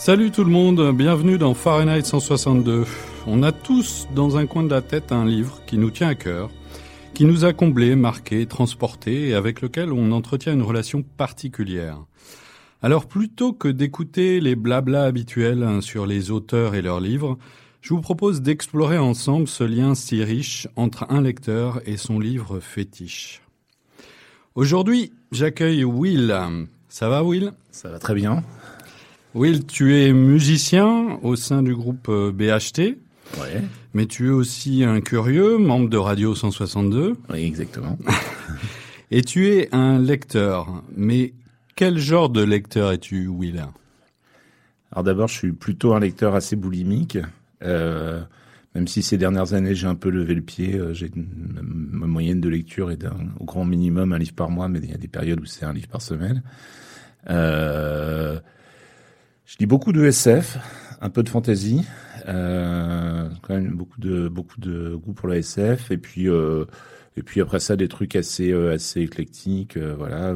Salut tout le monde, bienvenue dans Fahrenheit 162. On a tous dans un coin de la tête un livre qui nous tient à cœur, qui nous a comblés, marqués, transportés et avec lequel on entretient une relation particulière. Alors plutôt que d'écouter les blablas habituels hein, sur les auteurs et leurs livres, je vous propose d'explorer ensemble ce lien si riche entre un lecteur et son livre fétiche. Aujourd'hui, j'accueille Will. Ça va Will? Ça va très bien. Will, tu es musicien au sein du groupe euh, BHT. Ouais. Mais tu es aussi un curieux, membre de Radio 162. Oui, exactement. Et tu es un lecteur. Mais quel genre de lecteur es-tu, Will? Alors d'abord, je suis plutôt un lecteur assez boulimique. Euh, même si ces dernières années, j'ai un peu levé le pied. Euh, j'ai ma moyenne de lecture est au grand minimum un livre par mois, mais il y a des périodes où c'est un livre par semaine. Euh, je lis beaucoup de SF, un peu de fantasy, euh, quand même beaucoup de beaucoup de goût pour la SF, et puis euh, et puis après ça des trucs assez euh, assez éclectiques, euh, voilà,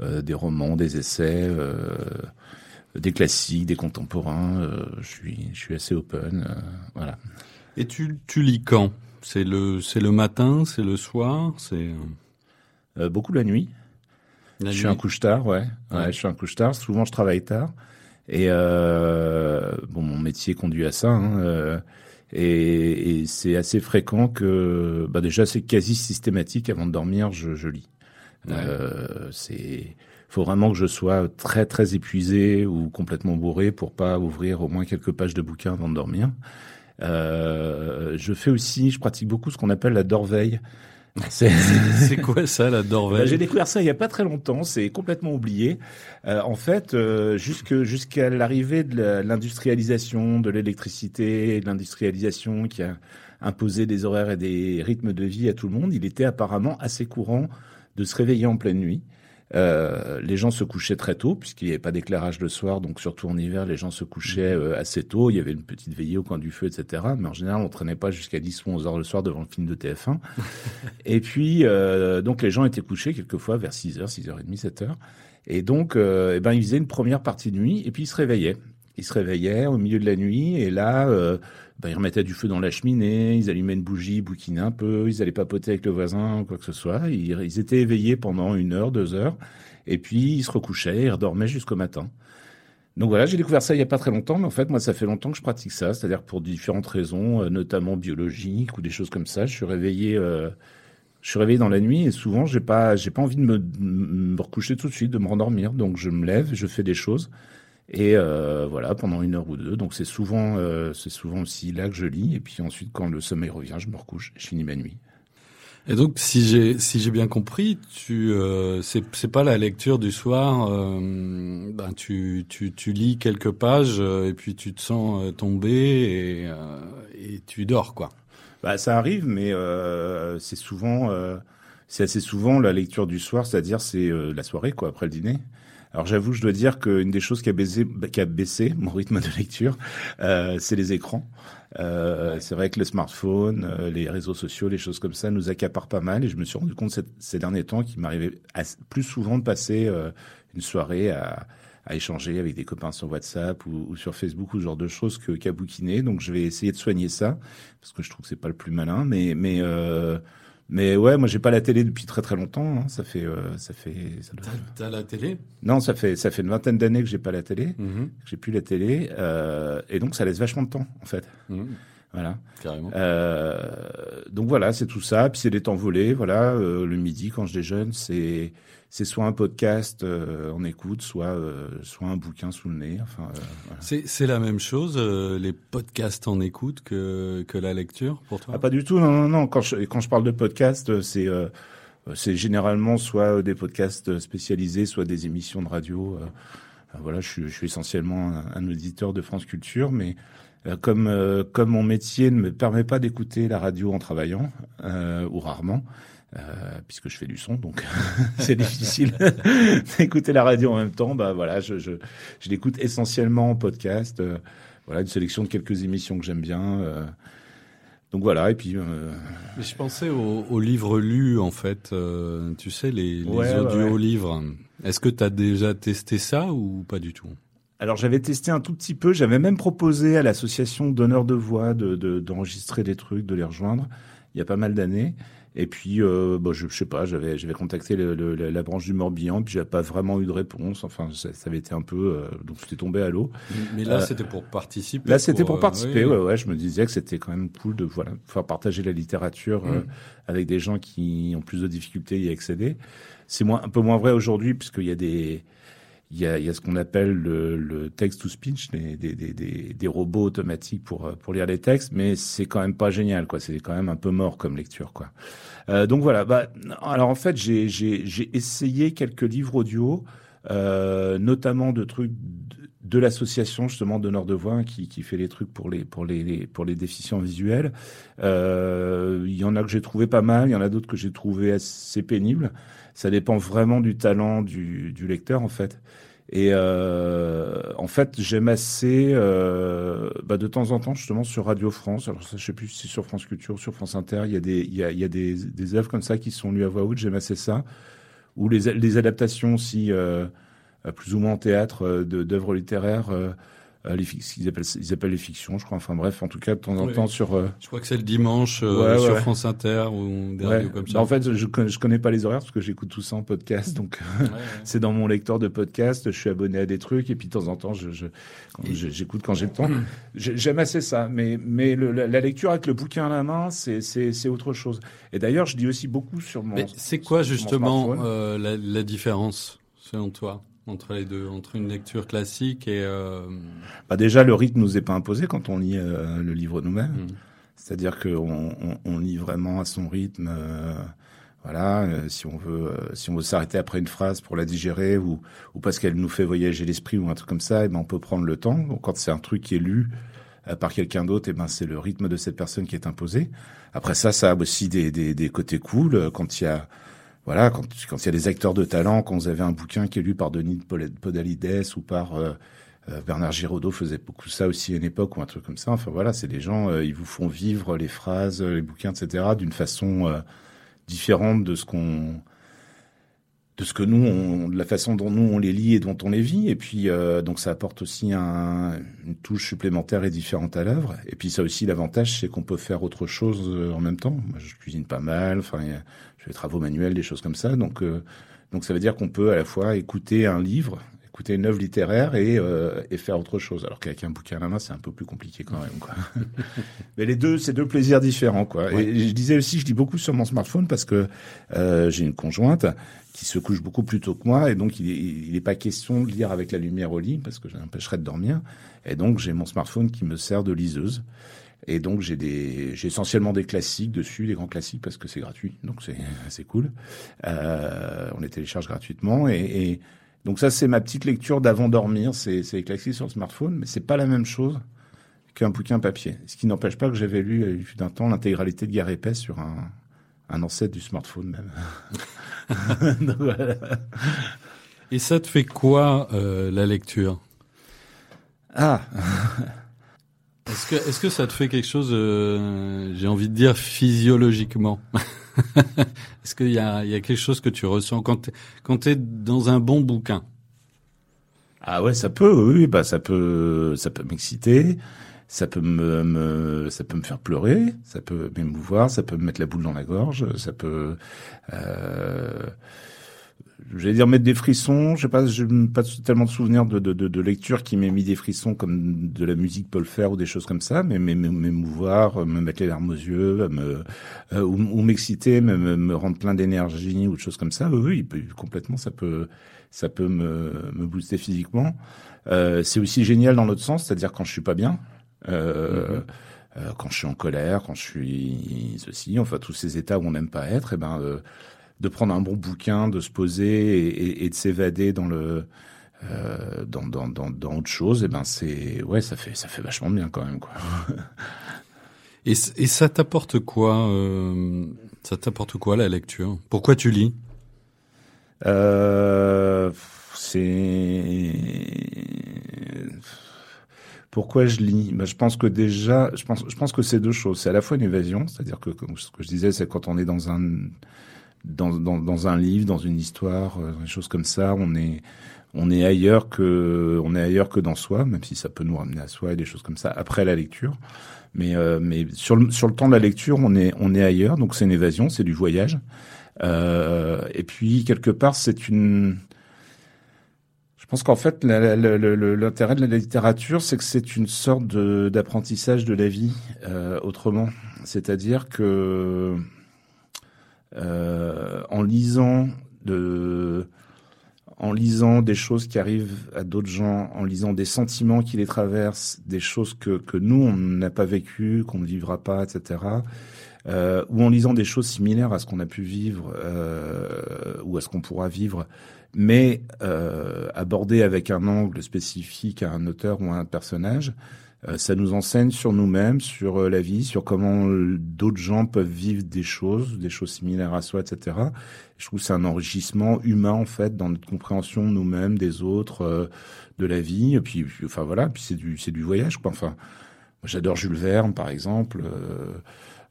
euh, des romans, des essais, des classiques, des contemporains. je suis je suis assez open, voilà. Et tu tu lis quand? C'est le c'est le matin, c'est le soir, c'est beaucoup la nuit. je suis un couche tard, ouais. ouais. ouais. Je suis un couche tard. Souvent, je travaille tard. Et euh, bon, mon métier conduit à ça. Hein, euh, et, et c'est assez fréquent que, bah déjà, c'est quasi systématique. Avant de dormir, je, je lis. Ouais. Euh, c'est faut vraiment que je sois très très épuisé ou complètement bourré pour pas ouvrir au moins quelques pages de bouquins avant de dormir. Euh, je fais aussi, je pratique beaucoup ce qu'on appelle la dorveille. C'est quoi ça, la bah, J'ai découvert ça il y a pas très longtemps. C'est complètement oublié. Euh, en fait, euh, jusqu'à l'arrivée de l'industrialisation, de l'électricité, de l'industrialisation qui a imposé des horaires et des rythmes de vie à tout le monde, il était apparemment assez courant de se réveiller en pleine nuit euh, les gens se couchaient très tôt puisqu'il n'y avait pas d'éclairage le soir, donc surtout en hiver, les gens se couchaient euh, assez tôt. Il y avait une petite veillée au coin du feu, etc. Mais en général, on traînait pas jusqu'à 10 ou 11 heures le soir devant le film de TF1. et puis, euh, donc les gens étaient couchés quelquefois vers 6 heures, 6 h 30, 7 heures. Et donc, eh ben, ils faisaient une première partie de nuit et puis ils se réveillaient. Ils se réveillaient au milieu de la nuit et là, ben, ils remettaient du feu dans la cheminée, ils allumaient une bougie, bouquinaient un peu, ils allaient papoter avec le voisin ou quoi que ce soit. Ils, étaient éveillés pendant une heure, deux heures, et puis ils se recouchaient et redormaient jusqu'au matin. Donc voilà, j'ai découvert ça il y a pas très longtemps, mais en fait, moi, ça fait longtemps que je pratique ça, c'est-à-dire pour différentes raisons, euh, notamment biologiques ou des choses comme ça. Je suis réveillé, euh, je suis réveillé dans la nuit et souvent, j'ai pas, pas envie de me, me recoucher tout de suite, de me rendormir. Donc je me lève, je fais des choses. Et euh, voilà, pendant une heure ou deux. Donc c'est souvent, euh, c'est souvent aussi là que je lis. Et puis ensuite, quand le sommeil revient, je me recouche, je finis ma nuit. Et donc, si j'ai si j'ai bien compris, tu euh, c'est c'est pas la lecture du soir. Euh, ben tu tu tu lis quelques pages euh, et puis tu te sens euh, tomber et euh, et tu dors quoi. Bah ça arrive, mais euh, c'est souvent c'est assez souvent la lecture du soir, c'est-à-dire c'est la soirée quoi après le dîner. Alors j'avoue, je dois dire qu'une des choses qui a baissé, qui a baissé mon rythme de lecture, euh, c'est les écrans. Euh, c'est vrai que le smartphone, euh, les réseaux sociaux, les choses comme ça nous accaparent pas mal. Et je me suis rendu compte ces, ces derniers temps qu'il m'arrivait plus souvent de passer euh, une soirée à, à, échanger avec des copains sur WhatsApp ou, ou sur Facebook ou ce genre de choses que qu'à bouquiner. Donc je vais essayer de soigner ça parce que je trouve que c'est pas le plus malin, mais mais euh, mais ouais, moi j'ai pas la télé depuis très très longtemps. Hein. Ça fait, euh, ça fait. Ça doit... T'as la télé? Non, ça fait ça fait une vingtaine d'années que j'ai pas la télé. Mm -hmm. J'ai plus la télé, euh, et donc ça laisse vachement de temps en fait. Mm -hmm. Voilà. Carrément. Euh, donc voilà, c'est tout ça. Puis c'est des temps volés. Voilà, euh, le midi quand je déjeune, c'est c'est soit un podcast euh, en écoute, soit euh, soit un bouquin sous le nez. Enfin, euh, voilà. c'est c'est la même chose euh, les podcasts en écoute que que la lecture pour toi? Ah, Pas du tout. Non non non. Quand je quand je parle de podcast, c'est euh, c'est généralement soit des podcasts spécialisés, soit des émissions de radio. voilà, je suis, je suis essentiellement un, un, auditeur de France Culture, mais comme comme mon métier ne me permet pas d'écouter la radio en travaillant ou rarement. Euh, puisque je fais du son, donc c'est difficile d'écouter la radio en même temps. Bah voilà, je, je, je l'écoute essentiellement en podcast. Euh, voilà, une sélection de quelques émissions que j'aime bien. Euh, donc voilà, et puis. Euh... Mais je pensais aux, aux livres lus en fait. Euh, tu sais les, les ouais, audio ouais. livres. Est-ce que tu as déjà testé ça ou pas du tout? Alors j'avais testé un tout petit peu, j'avais même proposé à l'association donneurs de voix de, d'enregistrer des trucs, de les rejoindre il y a pas mal d'années. Et puis, euh, bon, je, je sais pas, j'avais, j'avais contacté le, la branche du Morbihan, puis j'avais pas vraiment eu de réponse. Enfin, ça, ça avait été un peu, euh, donc c'était tombé à l'eau. Mais là, euh, c'était pour participer. Là, c'était pour, participer. Ouais, ouais. Je me disais que c'était quand même cool de voilà, faire partager la littérature mm. avec des gens qui ont plus de difficultés à y accéder. C'est moins, un peu moins vrai aujourd'hui, puisqu'il y a des il y a, y a ce qu'on appelle le, le text-to-speech, des, des, des, des, robots automatiques pour, pour lire les textes, mais c'est quand même pas génial, quoi. C'est quand même un peu mort comme lecture, quoi. Euh, donc voilà. Bah, alors en fait, j'ai, essayé quelques livres audio, euh, notamment de trucs de, l'association justement Donneur de Voix qui, qui fait les trucs pour les pour les, pour les déficients visuels. Euh, il y en a que j'ai trouvé pas mal, il y en a d'autres que j'ai trouvé assez pénibles. Ça dépend vraiment du talent du, du lecteur en fait. Et euh, en fait, j'aime assez euh, bah de temps en temps justement sur Radio France. Alors ça, je sais plus si sur France Culture, sur France Inter, il y a des il y a, il y a des, des œuvres comme ça qui sont lues à voix haute. J'aime assez ça. Ou les, les adaptations aussi euh, plus ou moins en théâtre euh, d'œuvres littéraires. Euh, les ils appellent ils appellent les fictions, je crois. Enfin bref, en tout cas de temps en temps sur. Euh, je crois que c'est le dimanche euh, sur France Inter ou des radios comme ça. Bah, en fait, je je connais pas les horaires parce que j'écoute tout ça en podcast, donc c'est dans mon lecteur de podcast. Je suis abonné à des trucs et puis de temps en temps, je, j'écoute quand j'ai le temps. J'aime assez ça, mais mais le, la, lecture avec le bouquin à la main, c'est c'est c'est autre chose. Et d'ailleurs, je dis aussi beaucoup sur mon. C'est quoi justement la, la différence selon toi? Entre les deux, entre une lecture classique et. Euh... Bah déjà, le rythme nous est pas imposé quand on lit euh, le livre nous-mêmes. Mm. C'est-à-dire qu'on on, on, lit vraiment à son rythme. Euh, voilà, euh, si on veut, si on veut s'arrêter après une phrase pour la digérer ou, ou parce qu'elle nous fait voyager l'esprit ou un truc comme ça, et eh ben on peut prendre le temps. Donc, quand c'est un truc qui est lu par quelqu'un d'autre, et eh ben c'est le rythme de cette personne qui est imposé. Après ça, ça a aussi des, des, des côtés cool quand il y a voilà, quand quand il y a des acteurs de talent, quand vous avez un bouquin qui est lu par Denis Podalides ou par euh, euh, Bernard Giraudot faisait beaucoup ça aussi à une époque ou un truc comme ça. Enfin voilà, c'est des gens, euh, ils vous font vivre les phrases, les bouquins, etc. d'une façon différente de ce qu'on de ce que nous, on, de la façon dont nous on les lit et dont on les vit. Et puis donc ça apporte aussi un, une touche supplémentaire et différente à l'œuvre. Et puis ça aussi l'avantage, c'est qu'on peut faire autre chose en même temps. Moi, je cuisine pas mal. Enfin, je fais travaux manuels, des choses comme ça. Donc, euh, donc ça veut dire qu'on peut à la fois écouter un livre, écouter une œuvre littéraire et, euh, et faire autre chose. Alors qu'avec un bouquin à la main, c'est un peu plus compliqué quand même. Quoi. Mais les deux, c'est deux plaisirs différents. Quoi. Et je disais aussi, je dis beaucoup sur mon smartphone parce que euh, j'ai une conjointe qui se couche beaucoup plus tôt que moi et donc il n'est pas question de lire avec la lumière au lit parce que j'empêcherais de dormir. Et donc j'ai mon smartphone qui me sert de liseuse. Et donc j'ai des, j'ai essentiellement des classiques dessus, des grands classiques parce que c'est gratuit, donc c'est c'est cool. Euh, on les télécharge gratuitement et, donc ça c'est ma petite lecture d'avant dormir, c'est c'est les sur le smartphone, mais c'est pas la même chose qu'un bouquin papier. Ce qui n'empêche pas que j'avais lu il d'un temps l'intégralité de Guerre épaisse sur un un ancêtre du smartphone même. donc, voilà. Et ça te fait quoi euh, la lecture? Ah. Est-ce que, est-ce que ça te fait quelque chose, euh, j'ai envie de dire physiologiquement? Est-ce qu'il y a, y a quelque chose que tu ressens quand tu es dans un bon bouquin? Ah ouais, ça peut, oui, bah ça peut, ça peut m'exciter, ça peut me, me, ça peut me faire pleurer, ça peut m'émouvoir, ça peut me mettre la boule dans la gorge, ça peut. Euh, j'allais dire mettre des frissons. Je sais pas, j'ai pas tellement de souvenirs de, de, de, de lecture qui m'ait mis des frissons comme de la musique peut le faire ou des choses comme ça, mais m'émouvoir, me mettre les larmes aux yeux, me, euh, ou, m'exciter, me, me, rendre plein d'énergie ou de choses comme ça. Oui, oui, complètement, ça peut, ça peut me, me booster physiquement. Euh, c'est aussi génial dans l'autre sens, c'est-à-dire quand je suis pas bien. Euh, mm-hmm. euh, quand je suis en colère, quand je suis ceci, enfin tous ces états où on n'aime pas être, et eh ben euh, de prendre un bon bouquin, de se poser et, et, de s'évader dans le euh, dans, dans, dans, dans, autre chose, et eh ben c'est ouais ça fait ça fait vachement bien quand même quoi. et, et ça t'apporte quoi euh, Ça t'apporte quoi la lecture? Pourquoi tu lis? Euh, C'est pourquoi je lis ben, Je pense que déjà, je pense, je pense que c'est deux choses. C'est à la fois une évasion, c'est-à-dire que, comme ce que je disais, c'est quand on est dans un dans, dans, dans, un livre, dans une histoire, euh, des choses comme ça, on est on est ailleurs que on est ailleurs que dans soi, même si ça peut nous ramener à soi et des choses comme ça après la lecture. Mais euh, mais sur le sur le temps de la lecture, on est on est ailleurs, donc c'est une évasion, c'est du voyage. Euh, et puis quelque part, c'est une je pense qu'en fait, l'intérêt de la littérature, c'est que c'est une sorte d'apprentissage de, la vie euh, autrement. C'est-à-dire que euh, en lisant de en lisant des choses qui arrivent à d'autres gens, en lisant des sentiments qui les traversent, des choses que, que nous, on n'a pas vécues, qu'on ne vivra pas, etc., euh, ou en lisant des choses similaires à ce qu'on a pu vivre euh, ou à ce qu'on pourra vivre, mais euh, abordées avec un angle spécifique à un auteur ou à un personnage, euh, ça nous enseigne sur nous-mêmes, sur euh, la vie, sur comment d'autres gens peuvent vivre des choses, des choses similaires à soi, etc. Je trouve que c'est un enrichissement humain en fait dans notre compréhension nous-mêmes, des autres, euh, de la vie. Et puis, enfin voilà, puis c'est du c'est du voyage quoi. Enfin, j'adore Jules Verne par exemple.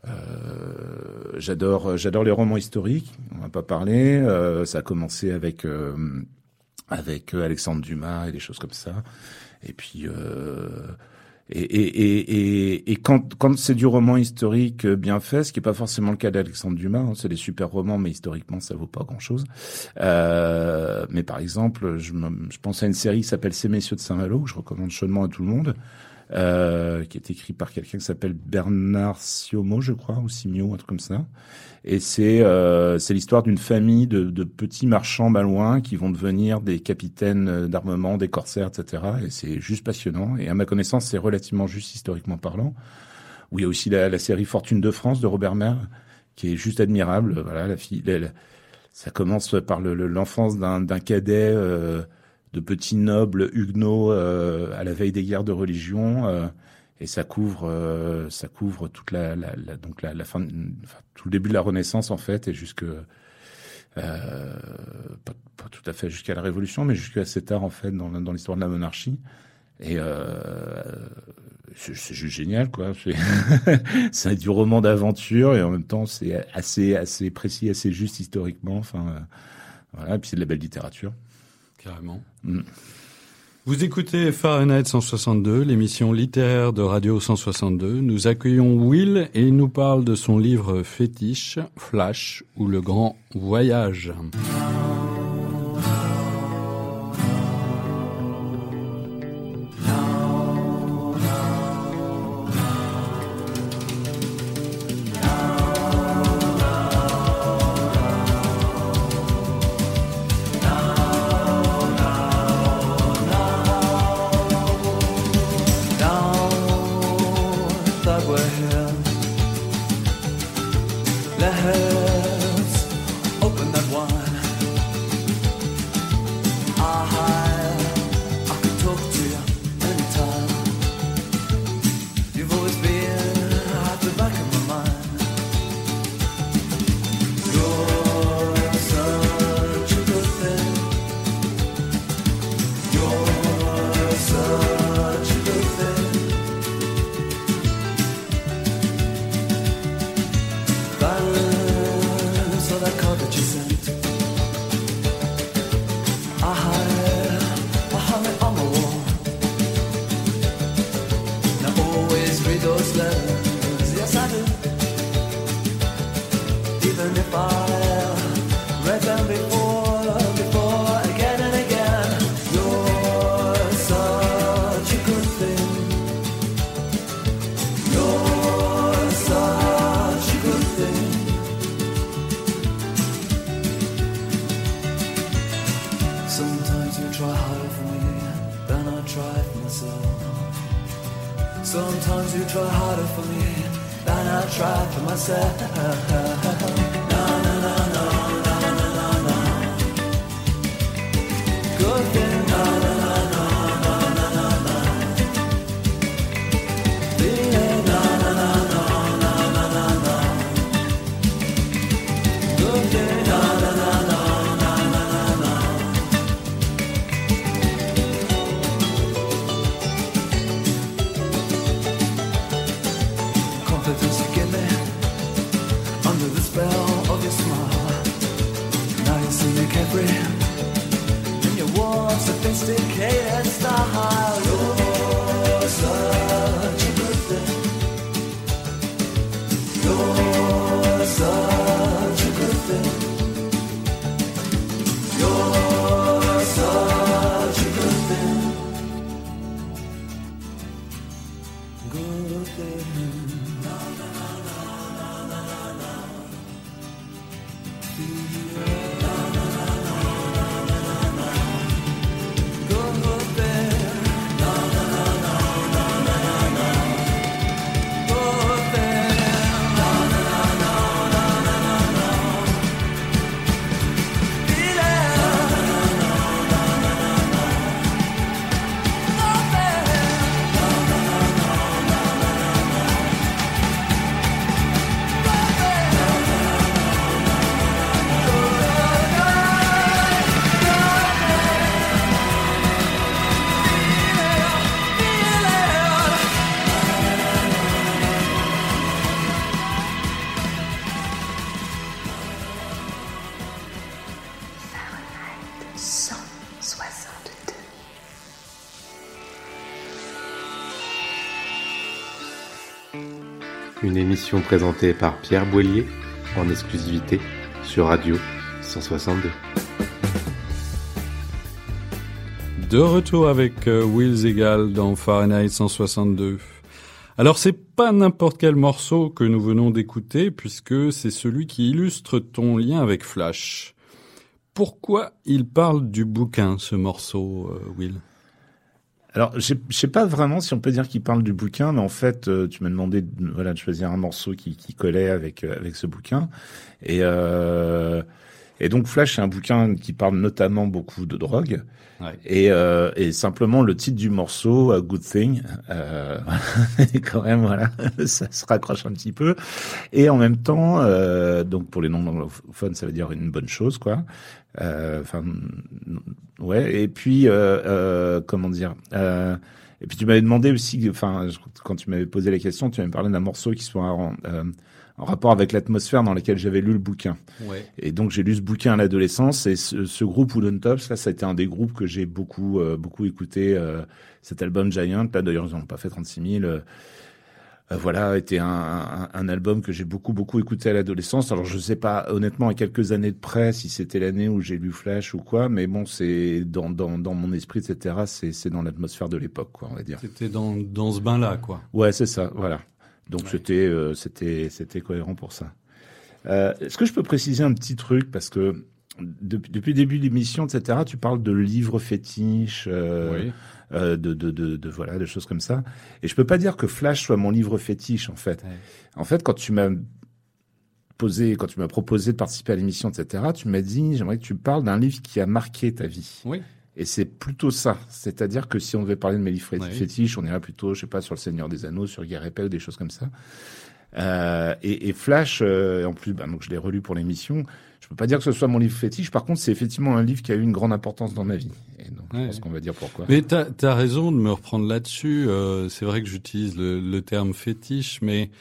Euh, j'adore j'adore les romans historiques. On n'a pas parlé. ça a commencé avec avec Alexandre Dumas et des choses comme ça. Et puis et, et, et, et, quand, quand c'est du roman historique bien fait, ce qui n'est pas forcément le cas d'Alexandre Dumas, hein, c'est des super romans, mais historiquement ça vaut pas grand-chose. Euh, mais par exemple, je, je pense à une série qui s'appelle Ces messieurs de Saint-Malo, que je recommande chaudement à tout le monde, euh, qui est écrit par quelqu'un qui s'appelle Bernard Siomo, je crois, ou Simio, un truc comme ça. Et c'est euh, c'est l'histoire d'une famille de, de, petits marchands malouins qui vont devenir des capitaines d'armement, des corsaires, etc. Et c'est juste passionnant. Et à ma connaissance, c'est relativement juste historiquement parlant. Où il y a aussi la, la, série Fortune de France de Robert Mer, qui est juste admirable. Voilà, la fille, ça commence par l'enfance le, d'un cadet euh, de petits nobles huguenots euh, à la veille des guerres de religion. Euh, et ça couvre euh, ça couvre toute la, la, la donc la, fin enfin, tout le début de la Renaissance en fait et jusque euh, pas, pas, tout à fait jusqu'à la Révolution mais jusqu'à assez tard en fait dans, dans l'histoire de la monarchie et euh, c'est juste génial quoi c'est du roman d'aventure et en même temps c'est assez assez précis assez juste historiquement enfin euh, voilà et puis c'est de la belle littérature carrément mm. Vous écoutez Fahrenheit 162, l'émission littéraire de Radio 162. Nous accueillons Will et il nous parle de son livre fétiche, Flash, ou Le Grand Voyage. وهي لها Une émission présentée par Pierre Boillier en exclusivité sur Radio 162. De retour avec euh, Will Zegal dans Fahrenheit 162. Alors c'est pas n'importe quel morceau que nous venons d'écouter puisque c'est celui qui illustre ton lien avec Flash. Pourquoi il parle du bouquin ce morceau, euh, Will alors, je sais pas vraiment si on peut dire qu'il parle du bouquin, mais en fait, euh, tu m'as demandé de, voilà, de choisir un morceau qui, qui collait avec, euh, avec ce bouquin. Et, euh, et donc, Flash, c'est un bouquin qui parle notamment beaucoup de drogue. Ouais. Et, euh, et simplement, le titre du morceau, A Good Thing, euh, quand même, voilà, ça se raccroche un petit peu. Et en même temps, donc pour les non-anglophones, ça veut dire une bonne chose, quoi. Enfin, Ouais, et puis euh, euh, comment dire euh, Et puis tu m'avais demandé aussi, enfin quand tu m'avais posé la question, tu m'avais parlé d'un morceau qui soit en, euh, rapport avec l'atmosphère dans laquelle j'avais lu le bouquin. Ouais. Et donc j'ai lu ce bouquin à l'adolescence et ce, ce groupe Wooden Tops, là, ça a été un des groupes que j'ai beaucoup beaucoup écouté. cet album Giant, là d'ailleurs ils n'ont pas fait 36 000. Euh, voilà, était un, un, un, album que j'ai beaucoup beaucoup écouté à l'adolescence. Alors je sais pas honnêtement à quelques années de près si c'était l'année où j'ai lu Flash ou quoi, mais bon c'est dans, dans, dans mon esprit etc. C'est c'est dans l'atmosphère de l'époque quoi on va dire. C'était dans dans ce bain là quoi. Ouais c'est ça voilà. Donc ouais. c'était euh, c'était c'était cohérent pour ça. Euh, Est-ce que je peux préciser un petit truc? Parce que depuis, depuis le début de l'émission, etc., tu parles de livres fétiches, euh, oui. euh, de, de, de, de, voilà, de choses comme ça. Et je peux pas dire que Flash soit mon livre fétiche, en fait. Ouais. En fait, quand tu m'as posé, quand tu m'as proposé de participer à l'émission, etc., tu m'as dit, j'aimerais que tu parles d'un livre qui a marqué ta vie. Oui. Et c'est plutôt ça. C'est-à-dire que si on devait parler de mes livres Ouais. fétiches, on irait plutôt, je sais pas, sur le Seigneur des Anneaux, sur Guerre des choses comme ça. Euh, et, et, Flash, euh, en plus, bah, donc je l'ai relu pour l'émission. Je peux pas dire que ce soit mon livre fétiche. Par contre, c'est effectivement un livre qui a eu une grande importance dans ma vie. Et donc, Ouais. je pense qu'on va dire pourquoi. Mais t'as as raison de me reprendre là-dessus. Euh, c'est vrai que j'utilise le, le, terme fétiche, mais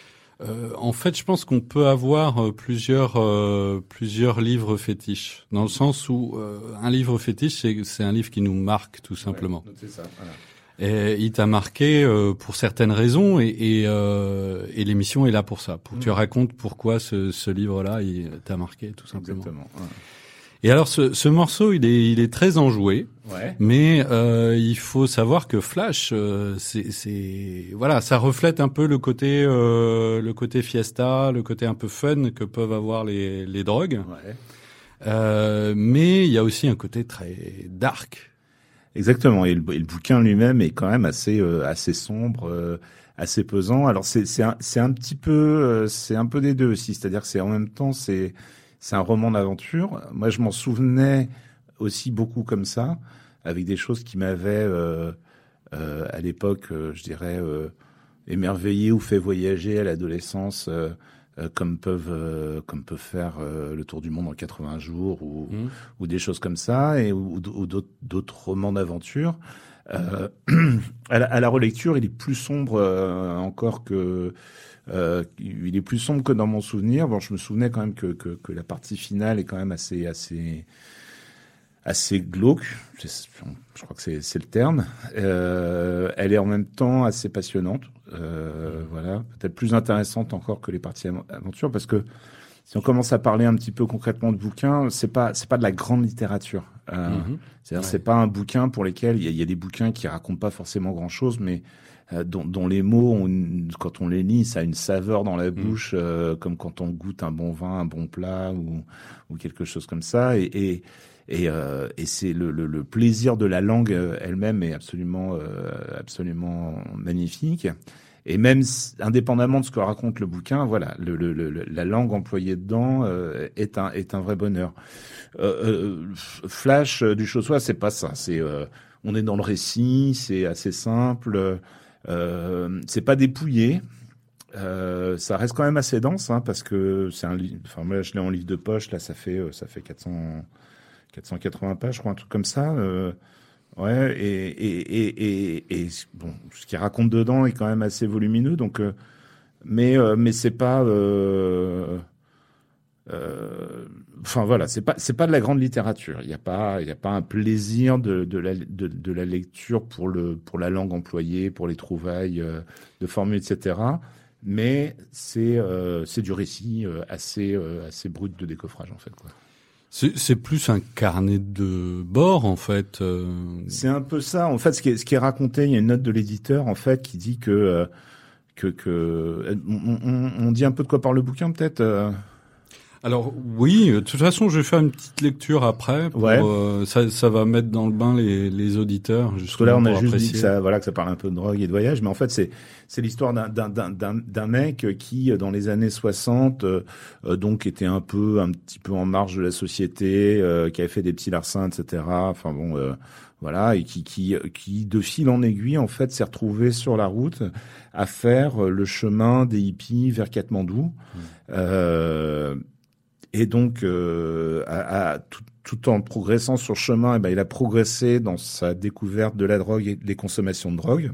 euh, en fait, je pense qu'on peut avoir euh, plusieurs euh, plusieurs livres fétiches, dans le sens où euh, un livre fétiche, c'est un livre qui nous marque tout simplement. Ouais, c'est ça. Voilà. Et il t'a marqué euh, pour certaines raisons et, et, euh, et l'émission est là pour ça, pour que tu Mhm. racontes pourquoi ce, ce livre-là il t'a marqué tout simplement. Exactement. Ouais. Et alors ce, ce morceau il est il est très enjoué, Ouais. mais euh, il faut savoir que Flash euh, c'est c'est voilà ça reflète un peu le côté euh, le côté fiesta, le côté un peu fun que peuvent avoir les les drogues, Ouais. euh, mais il y a aussi un côté très dark. Exactement. Et le, et le bouquin lui-même est quand même assez euh, assez sombre, euh, assez pesant. Alors c'est c'est un, c'est un petit peu euh, c'est un peu des deux aussi. C'est-à-dire que c'est en même temps c'est c'est un roman d'aventure. Moi je m'en souvenais aussi beaucoup comme ça, avec des choses qui m'avaient euh, euh, à l'époque, euh, je dirais émerveillé ou fait voyager à l'adolescence. comme peuvent comme peuvent faire le tour du monde en 80 jours ou, Mhm. ou des choses comme ça et ou, d'autres romans d'aventure euh, à, la, relecture il est plus sombre euh, encore que euh, il est plus sombre que dans mon souvenir. Bon je me souvenais quand même que, que, la partie finale est quand même assez assez assez glauque. Je crois que c'est le terme. Elle est en même temps assez passionnante. Voilà. Peut-être plus intéressante encore que les parties av- aventure parce que si on commence à parler un petit peu concrètement de bouquins, c'est pas c'est pas de la grande littérature. Euh, Mhm. C'est-à-dire Ouais. c'est pas un bouquin pour lesquels il y, a, il y a des bouquins qui racontent pas forcément grand chose, mais dont, dont, les mots, quand on les lit, ça a une saveur dans la mm. bouche, comme quand on goûte un bon vin, un bon plat ou, ou quelque chose comme ça. Et, et, et, et c'est le, le, le, plaisir de la langue elle-même est absolument, absolument magnifique. Et même indépendamment de ce que raconte le bouquin, voilà, la langue employée dedans euh, est un est un vrai bonheur. Euh, euh Flash du Chaussois, c'est pas ça. C'est on est dans le récit, c'est assez simple, c'est pas dépouillé. ça reste quand même assez dense hein, parce que c'est un livre. Enfin, moi, je l'ai en livre de poche. Là, ça fait ça fait 400 480 pages, je crois, un truc comme ça. Ouais, et, et, et, et, bon, ce qu'il raconte dedans est quand même assez volumineux, donc, euh, mais, euh, mais c'est pas, euh, enfin voilà, c'est pas, c'est pas de la grande littérature. Il n'y a pas, il a pas un plaisir de, de, la, lecture pour le, pour la langue employée, pour les trouvailles de formules, etc. Mais c'est, c'est du récit assez, assez brut de décoffrage en fait. C'est plus un carnet de bord en fait. Euh. C'est un peu ça. En fait, ce qui est, ce qui est raconté, il y a une note de l'éditeur en fait qui dit que euh, que, que on, on, dit un peu de quoi parle le bouquin peut-être. Euh? Alors oui, de toute façon, je vais faire une petite lecture après. Pour, euh, ça, ça va mettre dans le bain les, les auditeurs. Parce que là, on a juste dit que ça, voilà, que ça parle un peu de drogue et de voyage, mais en fait, c'est c'est l'histoire d'un d'un mec qui, dans les années 60, euh, donc était un peu un petit peu en marge de la société, euh, qui avait fait des petits larcins, etc. Enfin bon. voilà, et qui, qui, qui, de fil en aiguille, en fait, s'est retrouvé sur la route à faire le chemin des hippies vers Katmandou. Mmh. Euh, et donc, euh, à, tout, tout, en progressant sur le chemin, eh ben, il a progressé dans sa découverte de la drogue et des consommations de drogue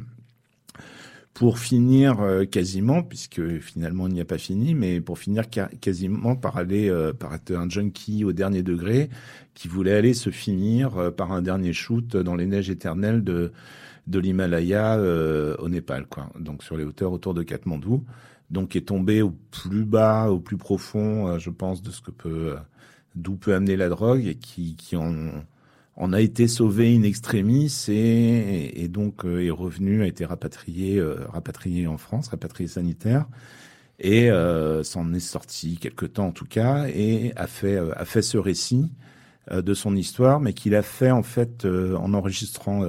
pour finir euh, quasiment, puisque finalement il n'y a pas fini, mais pour finir quasiment par aller euh, par être un junkie au dernier degré qui voulait aller se finir euh, par un dernier shoot dans les neiges éternelles de de l'Himalaya au Népal, quoi. Donc sur les hauteurs autour de Katmandou donc est tombé au plus bas, au plus profond, euh, je pense, de ce que peut, euh, d'où peut amener la drogue et qui, qui en, en a été sauvé in extremis et, donc euh, est revenu, a été rapatrié, rapatrié en France, rapatrié sanitaire. Et s'en est sorti quelque temps en tout cas et a fait ce récit de son histoire, mais qu'il a fait en fait en enregistrant,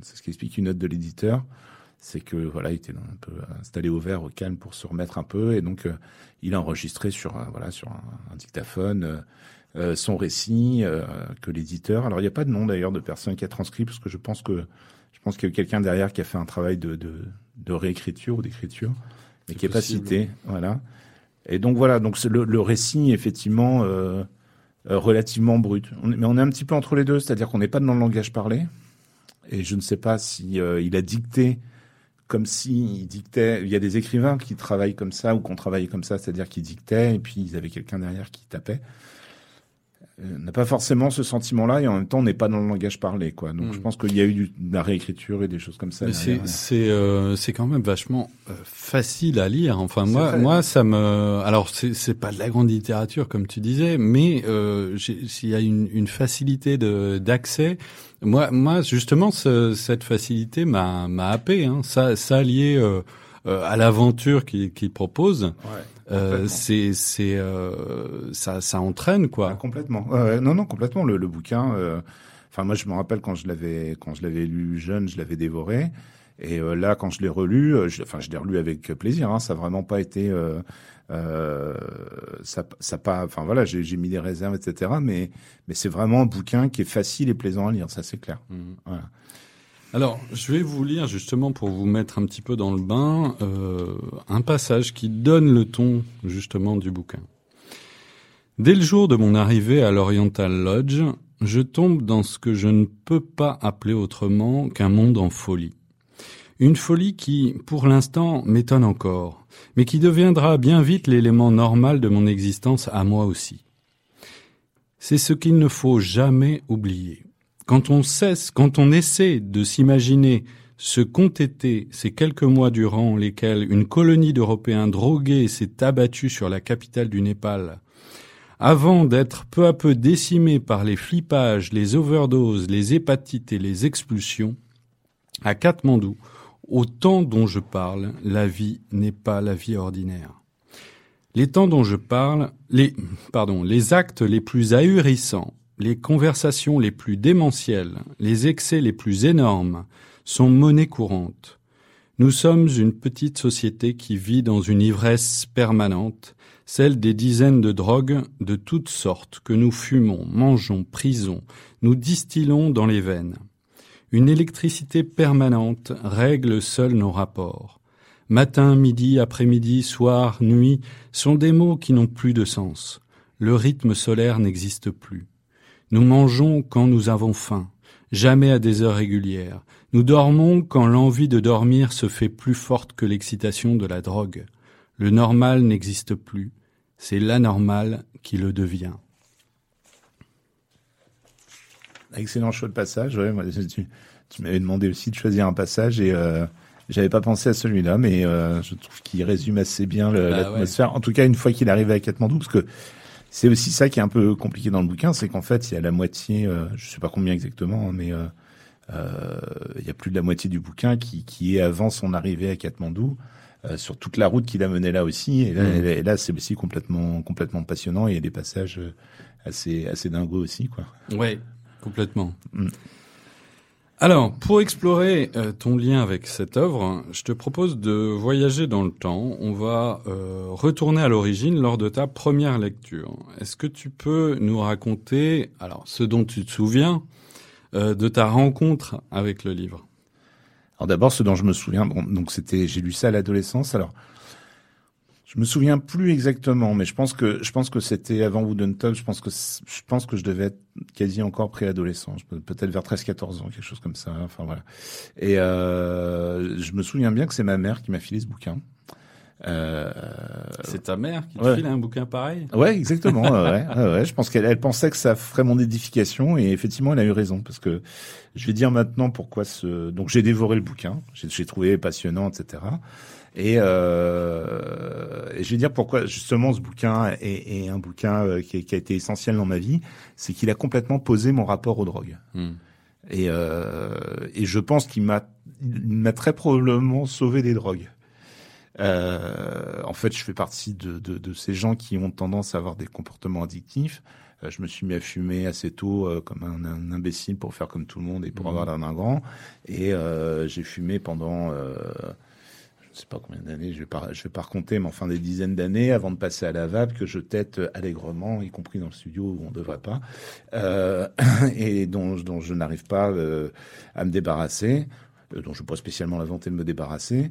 c'est ce qu'explique une note de l'éditeur, c'est que voilà, il était un peu installé au vert, au calme pour se remettre un peu, et donc euh, il a enregistré sur un, dictaphone euh, euh, son récit que l'éditeur. Alors il n'y a pas de nom d'ailleurs de personne qui a transcrit parce que je pense que je pense qu'il y a quelqu'un derrière qui a fait un travail de de, de réécriture ou d'écriture, mais qui n'est pas cité. Voilà. Et donc voilà, donc le, le récit effectivement relativement brut. mais on est un petit peu entre les deux, c'est-à-dire qu'on n'est pas dans le langage parlé. Et je ne sais pas si il a dicté comme s'il dictait. Il y a des écrivains qui travaillent comme ça ou qu'on travaillait comme ça, c'est-à-dire qu'ils dictaient et puis ils avaient quelqu'un derrière qui tapait. Euh, on n'a pas forcément ce sentiment-là et en même temps on n'est pas dans le langage parlé quoi. Donc je hmm. pense qu'il y a eu du, de la réécriture et des choses comme ça. c'est c'est euh, c'est quand même vachement euh, facile à lire. Enfin moi moi ça me alors c'est c'est pas de la grande littérature comme tu disais, mais euh, s'il y a une, une facilité de d'accès moi, moi justement, cette facilité m'a m'a happé. Hein. Ça, ça lié euh, euh, à l'aventure qu'il propose. Ouais, euh, c'est c'est euh, ça ça entraîne quoi. Ah, complètement. non non complètement. Le, le bouquin. Enfin moi je me rappelle quand je l'avais quand je l'avais lu jeune, je l'avais dévoré. Et là, quand je l'ai relu, je, enfin, je l'ai relu avec plaisir. Hein, ça n'a vraiment pas été euh, euh, ça, ça pas, enfin voilà, j'ai mis des réserves, etc. Mais, mais c'est vraiment un bouquin qui est facile et plaisant à lire, ça c'est clair. Mmh. Voilà. Alors, je vais vous lire justement pour vous mettre un petit peu dans le bain euh, un passage qui donne le ton justement du bouquin. Dès le jour de mon arrivée à l'Oriental Lodge, je tombe dans ce que je ne peux pas appeler autrement qu'un monde en folie. Une folie qui, pour l'instant, m'étonne encore, mais qui deviendra bien vite l'élément normal de mon existence à moi aussi. C'est ce qu'il ne faut jamais oublier. Quand on cesse, quand on essaie de s'imaginer ce qu'ont été ces quelques mois durant lesquels une colonie d'Européens drogués s'est abattue sur la capitale du Népal, avant d'être peu à peu décimée par les flippages, les overdoses, les hépatites et les expulsions, à Katmandou, au temps dont je parle, la vie n'est pas la vie ordinaire. Les temps dont je parle, les, pardon, les actes les plus ahurissants, les conversations les plus démentielles, les excès les plus énormes sont monnaie courante. Nous sommes une petite société qui vit dans une ivresse permanente, celle des dizaines de drogues de toutes sortes que nous fumons, mangeons, prisons, nous distillons dans les veines. Une électricité permanente règle seule nos rapports. Matin, midi, après-midi, soir, nuit sont des mots qui n'ont plus de sens. Le rythme solaire n'existe plus. Nous mangeons quand nous avons faim, jamais à des heures régulières. Nous dormons quand l'envie de dormir se fait plus forte que l'excitation de la drogue. Le normal n'existe plus, c'est l'anormal qui le devient. Excellent choix de passage. Ouais, moi, tu, tu m'avais demandé aussi de choisir un passage et euh, j'avais pas pensé à celui-là, mais euh, je trouve qu'il résume assez bien Bah l'atmosphère. En tout cas, une fois qu'il est arrivé à Katmandou, parce que c'est aussi ça qui est un peu compliqué dans le bouquin, c'est qu'en fait, il y a la moitié, euh, je sais pas combien exactement, hein, mais euh, euh, il y a plus de la moitié du bouquin qui, qui est avant son arrivée à Katmandou. euh, sur toute la route qu'il a menée là aussi, et là, Mhm. et là c'est aussi complètement complètement passionnant. Il y a des passages assez assez dingos aussi, quoi. Oui, complètement. Mm. Alors, pour explorer euh, ton lien avec cette œuvre, je te propose de voyager dans le temps. On va euh, retourner à l'origine lors de ta première lecture. Est-ce que tu peux nous raconter, alors, ce dont tu te souviens euh, de ta rencontre avec le livre? Alors d'abord, ce dont je me souviens, donc c'était, j'ai lu ça à l'adolescence. Alors, je me souviens plus exactement, mais je pense que je pense que c'était avant Wooden Talk. Je pense que je pense que je devais être quasi encore préadolescent, peut-être vers 13-14 ans, quelque chose comme ça. Enfin voilà. Et euh, je me souviens bien que c'est ma mère qui m'a filé ce bouquin. Euh, C'est ta mère qui te ouais. file un bouquin pareil? Ouais, exactement. ouais, ouais. Je pense qu'elle elle pensait que ça ferait mon édification et effectivement, elle a eu raison parce que je vais dire maintenant pourquoi ce. Donc j'ai dévoré le bouquin, j'ai trouvé passionnant, etc. Et, euh, et je vais dire pourquoi justement ce bouquin est, est un bouquin euh, qui, qui a été essentiel dans ma vie, c'est qu'il a complètement posé mon rapport aux drogues. Hmm. Et, euh, et je pense qu'il m'a, il m'a très probablement sauvé des drogues. Euh, en fait, je fais partie de, de, de ces gens qui ont tendance à avoir des comportements addictifs. Euh, je me suis mis à fumer assez tôt euh, comme un, un imbécile pour faire comme tout le monde et pour Mhm. avoir l'air d'un grand. Et euh, j'ai fumé pendant, euh, ne sais pas combien d'années, je vais pas, je vais pas raconter, mais enfin des dizaines d'années avant de passer à la vape que je tête allègrement, y compris dans le studio où on ne devrait pas, euh, et dont, je n'arrive pas euh, à me débarrasser, euh, dont je n'ai pas spécialement la volonté de me débarrasser.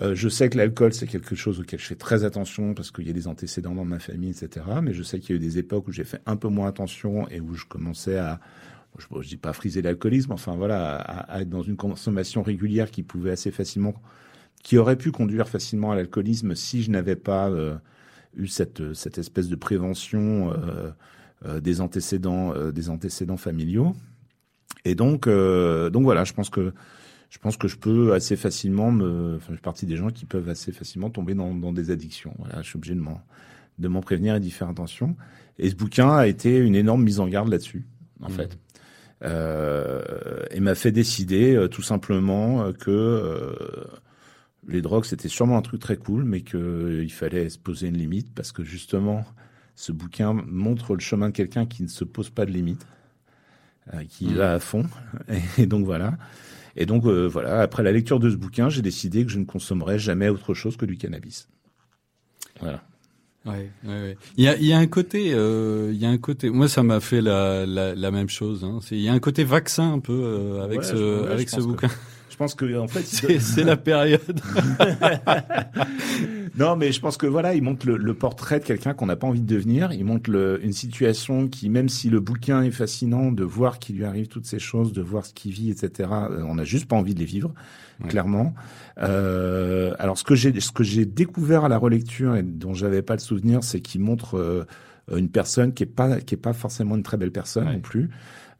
Euh, je sais que l'alcool, c'est quelque chose auquel je fais très attention parce qu'il y a des antécédents dans ma famille, etc. Mais je sais qu'il y a eu des époques où j'ai fait un peu moins attention et où je commençais à, je, je dis pas friser l'alcoolisme, enfin voilà, à, à être dans une consommation régulière qui pouvait assez facilement, qui aurait pu conduire facilement à l'alcoolisme si je n'avais pas euh, eu cette, cette espèce de prévention euh, euh, des antécédents, euh, des antécédents familiaux. Et donc, euh, donc voilà, je pense que je pense que je peux assez facilement me, enfin, je fais partie des gens qui peuvent assez facilement tomber dans, dans des addictions. Voilà, je suis obligé de m'en, de m'en prévenir et d'y faire attention. Et ce bouquin a été une énorme mise en garde là-dessus, en Mhm. fait. Euh, et m'a fait décider euh, tout simplement euh, que euh, les drogues c'était sûrement un truc très cool, mais qu'il fallait se poser une limite parce que justement ce bouquin montre le chemin de quelqu'un qui ne se pose pas de limite, euh, qui Mhm. va à fond. Et donc voilà. Et donc euh, voilà, après la lecture de ce bouquin, j'ai décidé que je ne consommerais jamais autre chose que du cannabis. Voilà. Ouais, ouais, ouais. Il y a, il y a un côté, euh, il y a un côté. Moi, ça m'a fait la, la, la même chose. Hein. Il y a un côté vaccin un peu euh, avec Ouais, ce, je- avec je ce que- bouquin. Pense que en fait, C'est la période. non, mais je pense que voilà, il montre le, le portrait de quelqu'un qu'on n'a pas envie de devenir. Il montre le, une situation qui, même si le bouquin est fascinant, de voir qu'il lui arrive toutes ces choses, de voir ce qu'il vit, etc. euh, On n'a juste pas envie de les vivre, Ouais. clairement. Euh, alors, ce que j'ai, ce que j'ai découvert à la relecture et dont j'avais pas le souvenir, c'est qu'il montre euh, une personne qui est pas, qui est pas forcément une très belle personne Ouais. non plus.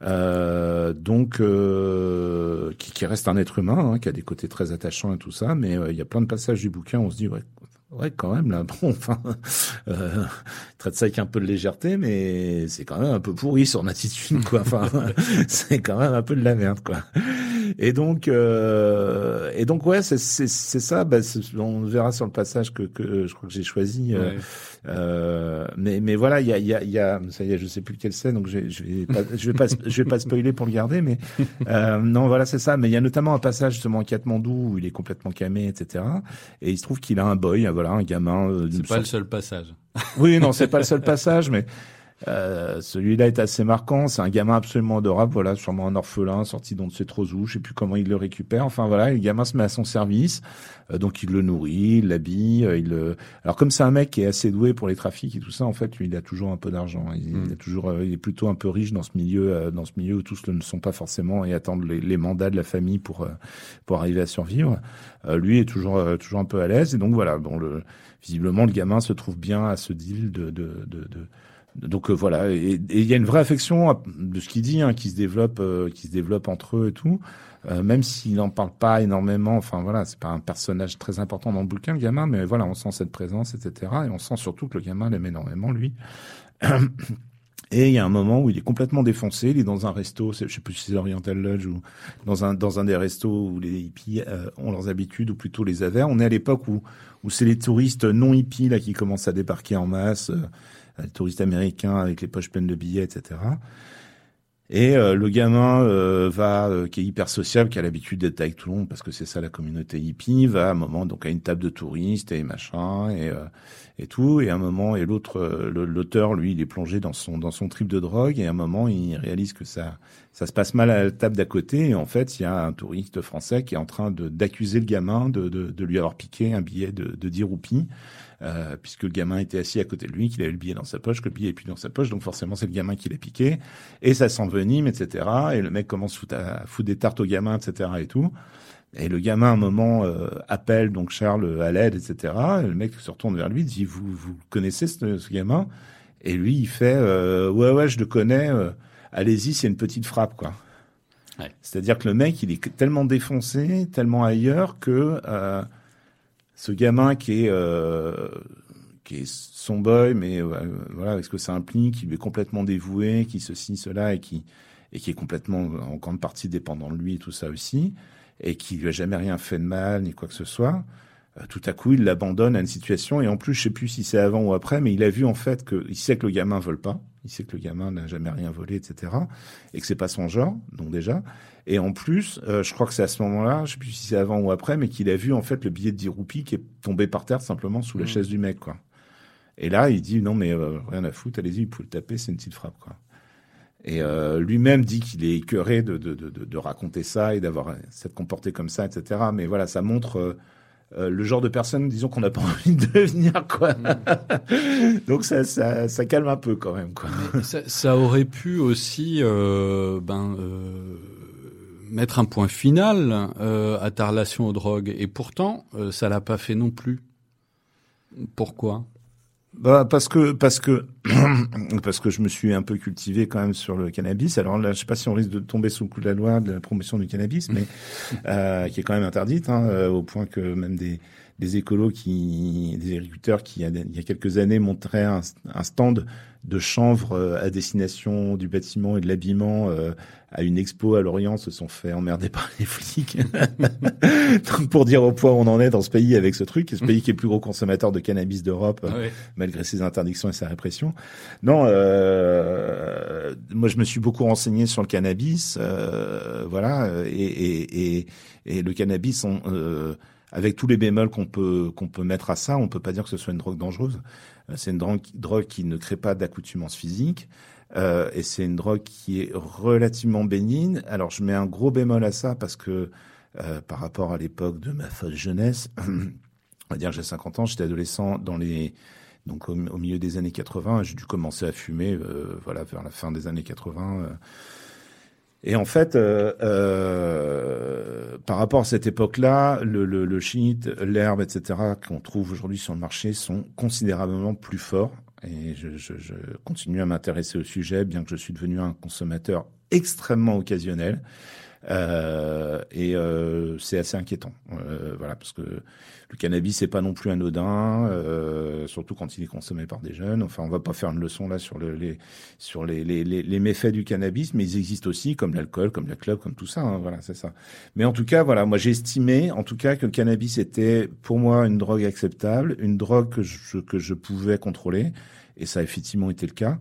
Euh, donc, euh, qui, reste un être humain, hein, qui a des côtés très attachants et tout ça, mais euh, il y a plein de passages du bouquin on se dit, ouais, ouais, quand même, là, bon, enfin, euh, traite ça avec un peu de légèreté, mais c'est quand même un peu pourri son attitude, quoi. Enfin, c'est quand même un peu de la merde, quoi. et donc, euh, et donc ouais, c'est ça. Bah, on verra sur le passage que, que je crois que j'ai choisi. Euh, euh, mais mais voilà, il y a il y a, y a ça y est, je sais plus quelle scène, donc je, je vais pas je vais pas je vais pas spoiler pour le garder, mais euh, non voilà c'est ça. Mais il y a notamment un passage justement en Katmandou où il est complètement camé, etc. Et il se trouve qu'il a un boy, voilà, un gamin. Euh, c'est pas le seul passage. Oui, non, c'est pas le seul passage, mais euh, celui-là est assez marquant. C'est un gamin absolument adorable. Voilà, sûrement un orphelin sorti d'on ne sait trop où. Je sais plus comment il le récupère. Enfin voilà, le gamin se met à son service. Euh, donc il le nourrit, il l'habille. Euh, il Alors comme c'est un mec qui est assez doué pour les trafics et tout ça, en fait, lui, il a toujours un peu d'argent. Il, hmm. toujours, il est plutôt un peu riche dans ce milieu, dans ce milieu où tous ne sont pas forcément et attendent les, les mandats de la famille pour pour arriver à survivre. lui est toujours toujours un peu à l'aise. Et donc voilà, bon le visiblement le gamin se trouve bien à ce deal de, de, de, de donc euh, voilà, et il y a une vraie affection de ce qu'il dit, hein, qui se développe, euh, qui se développe entre eux et tout. Euh, même s'il n'en parle pas énormément, enfin voilà, c'est pas un personnage très important dans le bouquin, le gamin, mais voilà, on sent cette présence, etc. Et on sent surtout que le gamin l'aime énormément, lui. Et il y a un moment où il est complètement défoncé, il est dans un resto, je sais plus si c'est l'Oriental Lodge ou dans un dans un des restos où les hippies ont leurs habitudes ou plutôt les avaient. On est à l'époque où où c'est les touristes non hippies là qui commencent à débarquer en masse les touristes américains avec les poches pleines de billets, etc. Et euh, le gamin euh, va, euh, qui est hyper sociable, qui a l'habitude d'être avec tout le monde parce que c'est ça la communauté hippie, va à un moment donc à une table de touristes et machin et et tout. Et à un moment et l'autre, l'auteur lui, il est plongé dans son dans son trip de drogue et à un moment il réalise que ça ça se passe mal à la table d'à côté et en fait il y a un touriste français qui est en train de d'accuser le gamin de, de, de lui avoir piqué un billet de, de 10 roupies euh, puisque le gamin était assis à côté de lui, qu'il avait le billet dans sa poche, que le billet est plus dans sa poche, donc forcément c'est le gamin qui l'a piqué, et ça s'envenime, etc. Et le mec commence à foutre des tartes au gamin, etc. et tout. Et le gamin, à un moment, euh, appelle donc Charles à l'aide, etc. Et le mec se retourne vers lui, dit vous vous connaissez ce, ce gamin? Et lui, il fait euh, ouais ouais, je le connais. Allez-y, c'est une petite frappe quoi. Ouais. C'est-à-dire que le mec, il est tellement défoncé, tellement ailleurs que ce gamin qui est euh, qui est son boy, mais euh, voilà, avec ce que ça implique, qui lui est complètement dévoué, qui ceci, cela, et qui et qui est complètement en grande partie dépendant de lui et tout ça aussi, et qui lui a jamais rien fait de mal ni quoi que ce soit. Euh, tout à coup, il l'abandonne à une situation, et en plus, je sais plus si c'est avant ou après, mais il a vu en fait que il sait que le gamin vole pas, il sait que le gamin n'a jamais rien volé, etc., et que c'est pas son genre, donc déjà. Et en plus, euh, je crois que c'est à ce moment-là, je sais plus si c'est avant ou après, mais qu'il a vu en fait le billet de 10 roupies qui est tombé par terre simplement sous la mmh. chaise du mec, quoi. Et là, il dit non mais euh, rien à foutre, allez-y, vous pouvez le taper, c'est une petite frappe, quoi. Et euh, lui-même dit qu'il est écœuré de, de, de, de, raconter ça et d'avoir s'être comporté comme ça, etc. Mais voilà, ça montre euh, le genre de personne, disons, qu'on n'a pas envie de devenir, quoi. Mm. Donc ça, ça, ça, calme un peu quand même, quoi. Ça, ça, aurait pu aussi, euh, ben. Euh mettre un point final euh, à ta relation aux drogues. Et pourtant, euh, ça l'a pas fait non plus. Pourquoi? Bah parce que parce que parce que je me suis un peu cultivé quand même sur le cannabis. Alors là, je sais pas si on risque de tomber sous le coup de la loi de la promotion du cannabis, mais euh, qui est quand même interdite, hein, euh, au point que même des des écolos qui, des agriculteurs qui, il y a quelques années, montraient un, un stand de chanvre euh, à destination du bâtiment et de l'habillement euh, à une expo à Lorient se sont fait emmerder par les flics. Donc pour dire au point où on en est dans ce pays avec ce truc, ce pays qui est le plus gros consommateur de cannabis d'Europe, ah malgré ses interdictions et sa répression. Non, euh, moi je me suis beaucoup renseigné sur le cannabis, euh, voilà, et, et, et, et, le cannabis, on, euh, avec tous les bémols qu'on peut qu'on peut mettre à ça, on peut pas dire que ce soit une drogue dangereuse. Euh, c'est une drogue, qui ne crée pas d'accoutumance physique. Euh, et c'est une drogue qui est relativement bénigne. Alors je mets un gros bémol à ça parce que euh, par rapport à l'époque de ma folle jeunesse, on va dire j'ai 50 ans, j'étais adolescent dans les donc au, milieu des années 80, j'ai dû commencer à fumer euh, voilà vers la fin des années 80 et en fait, euh, euh, par rapport à cette époque-là, le, le, le l'herbe, etc., qu'on trouve aujourd'hui sur le marché sont considérablement plus forts. Et je, je, je continue à m'intéresser au sujet, bien que je suis devenu un consommateur extrêmement occasionnel. Euh, et euh, c'est assez inquiétant, euh, voilà, parce que le cannabis c'est pas non plus anodin, euh, surtout quand il est consommé par des jeunes. Enfin, on va pas faire une leçon là sur le, les sur les, les, les, méfaits du cannabis, mais ils existent aussi, comme l'alcool, comme la clope, comme tout ça. Hein, voilà, c'est ça. Mais en tout cas, voilà, moi j'ai estimé, en tout cas, que le cannabis était pour moi une drogue acceptable, une drogue que je, que je pouvais contrôler, et ça a effectivement été le cas.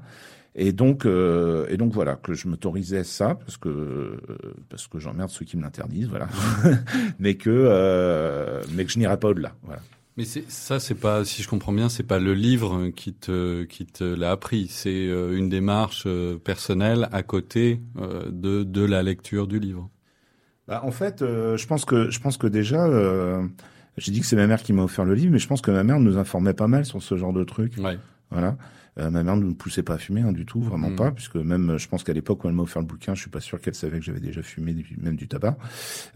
Et donc, euh, et donc voilà que je m'autorisais ça parce que parce que j'emmerde ceux qui me l'interdisent, voilà. mais que euh, mais que je n'irai pas au-delà. Voilà. Mais ça, c'est pas si je comprends bien, c'est pas le livre qui te qui te l'a appris. C'est euh, une démarche personnelle à côté de de la lecture du livre. Bah, en fait, je pense que je pense que déjà. j'ai dit que c'est ma mère qui m'a offert le livre, mais je pense que ma mère nous informait pas mal sur ce genre de trucs. Ouais. Voilà. Euh, ma mère ne me poussait pas à fumer hein, du tout, vraiment mm. pas, puisque même, je pense qu'à l'époque où elle m'a offert le bouquin, je suis pas sûr qu'elle savait que j'avais déjà fumé même du tabac.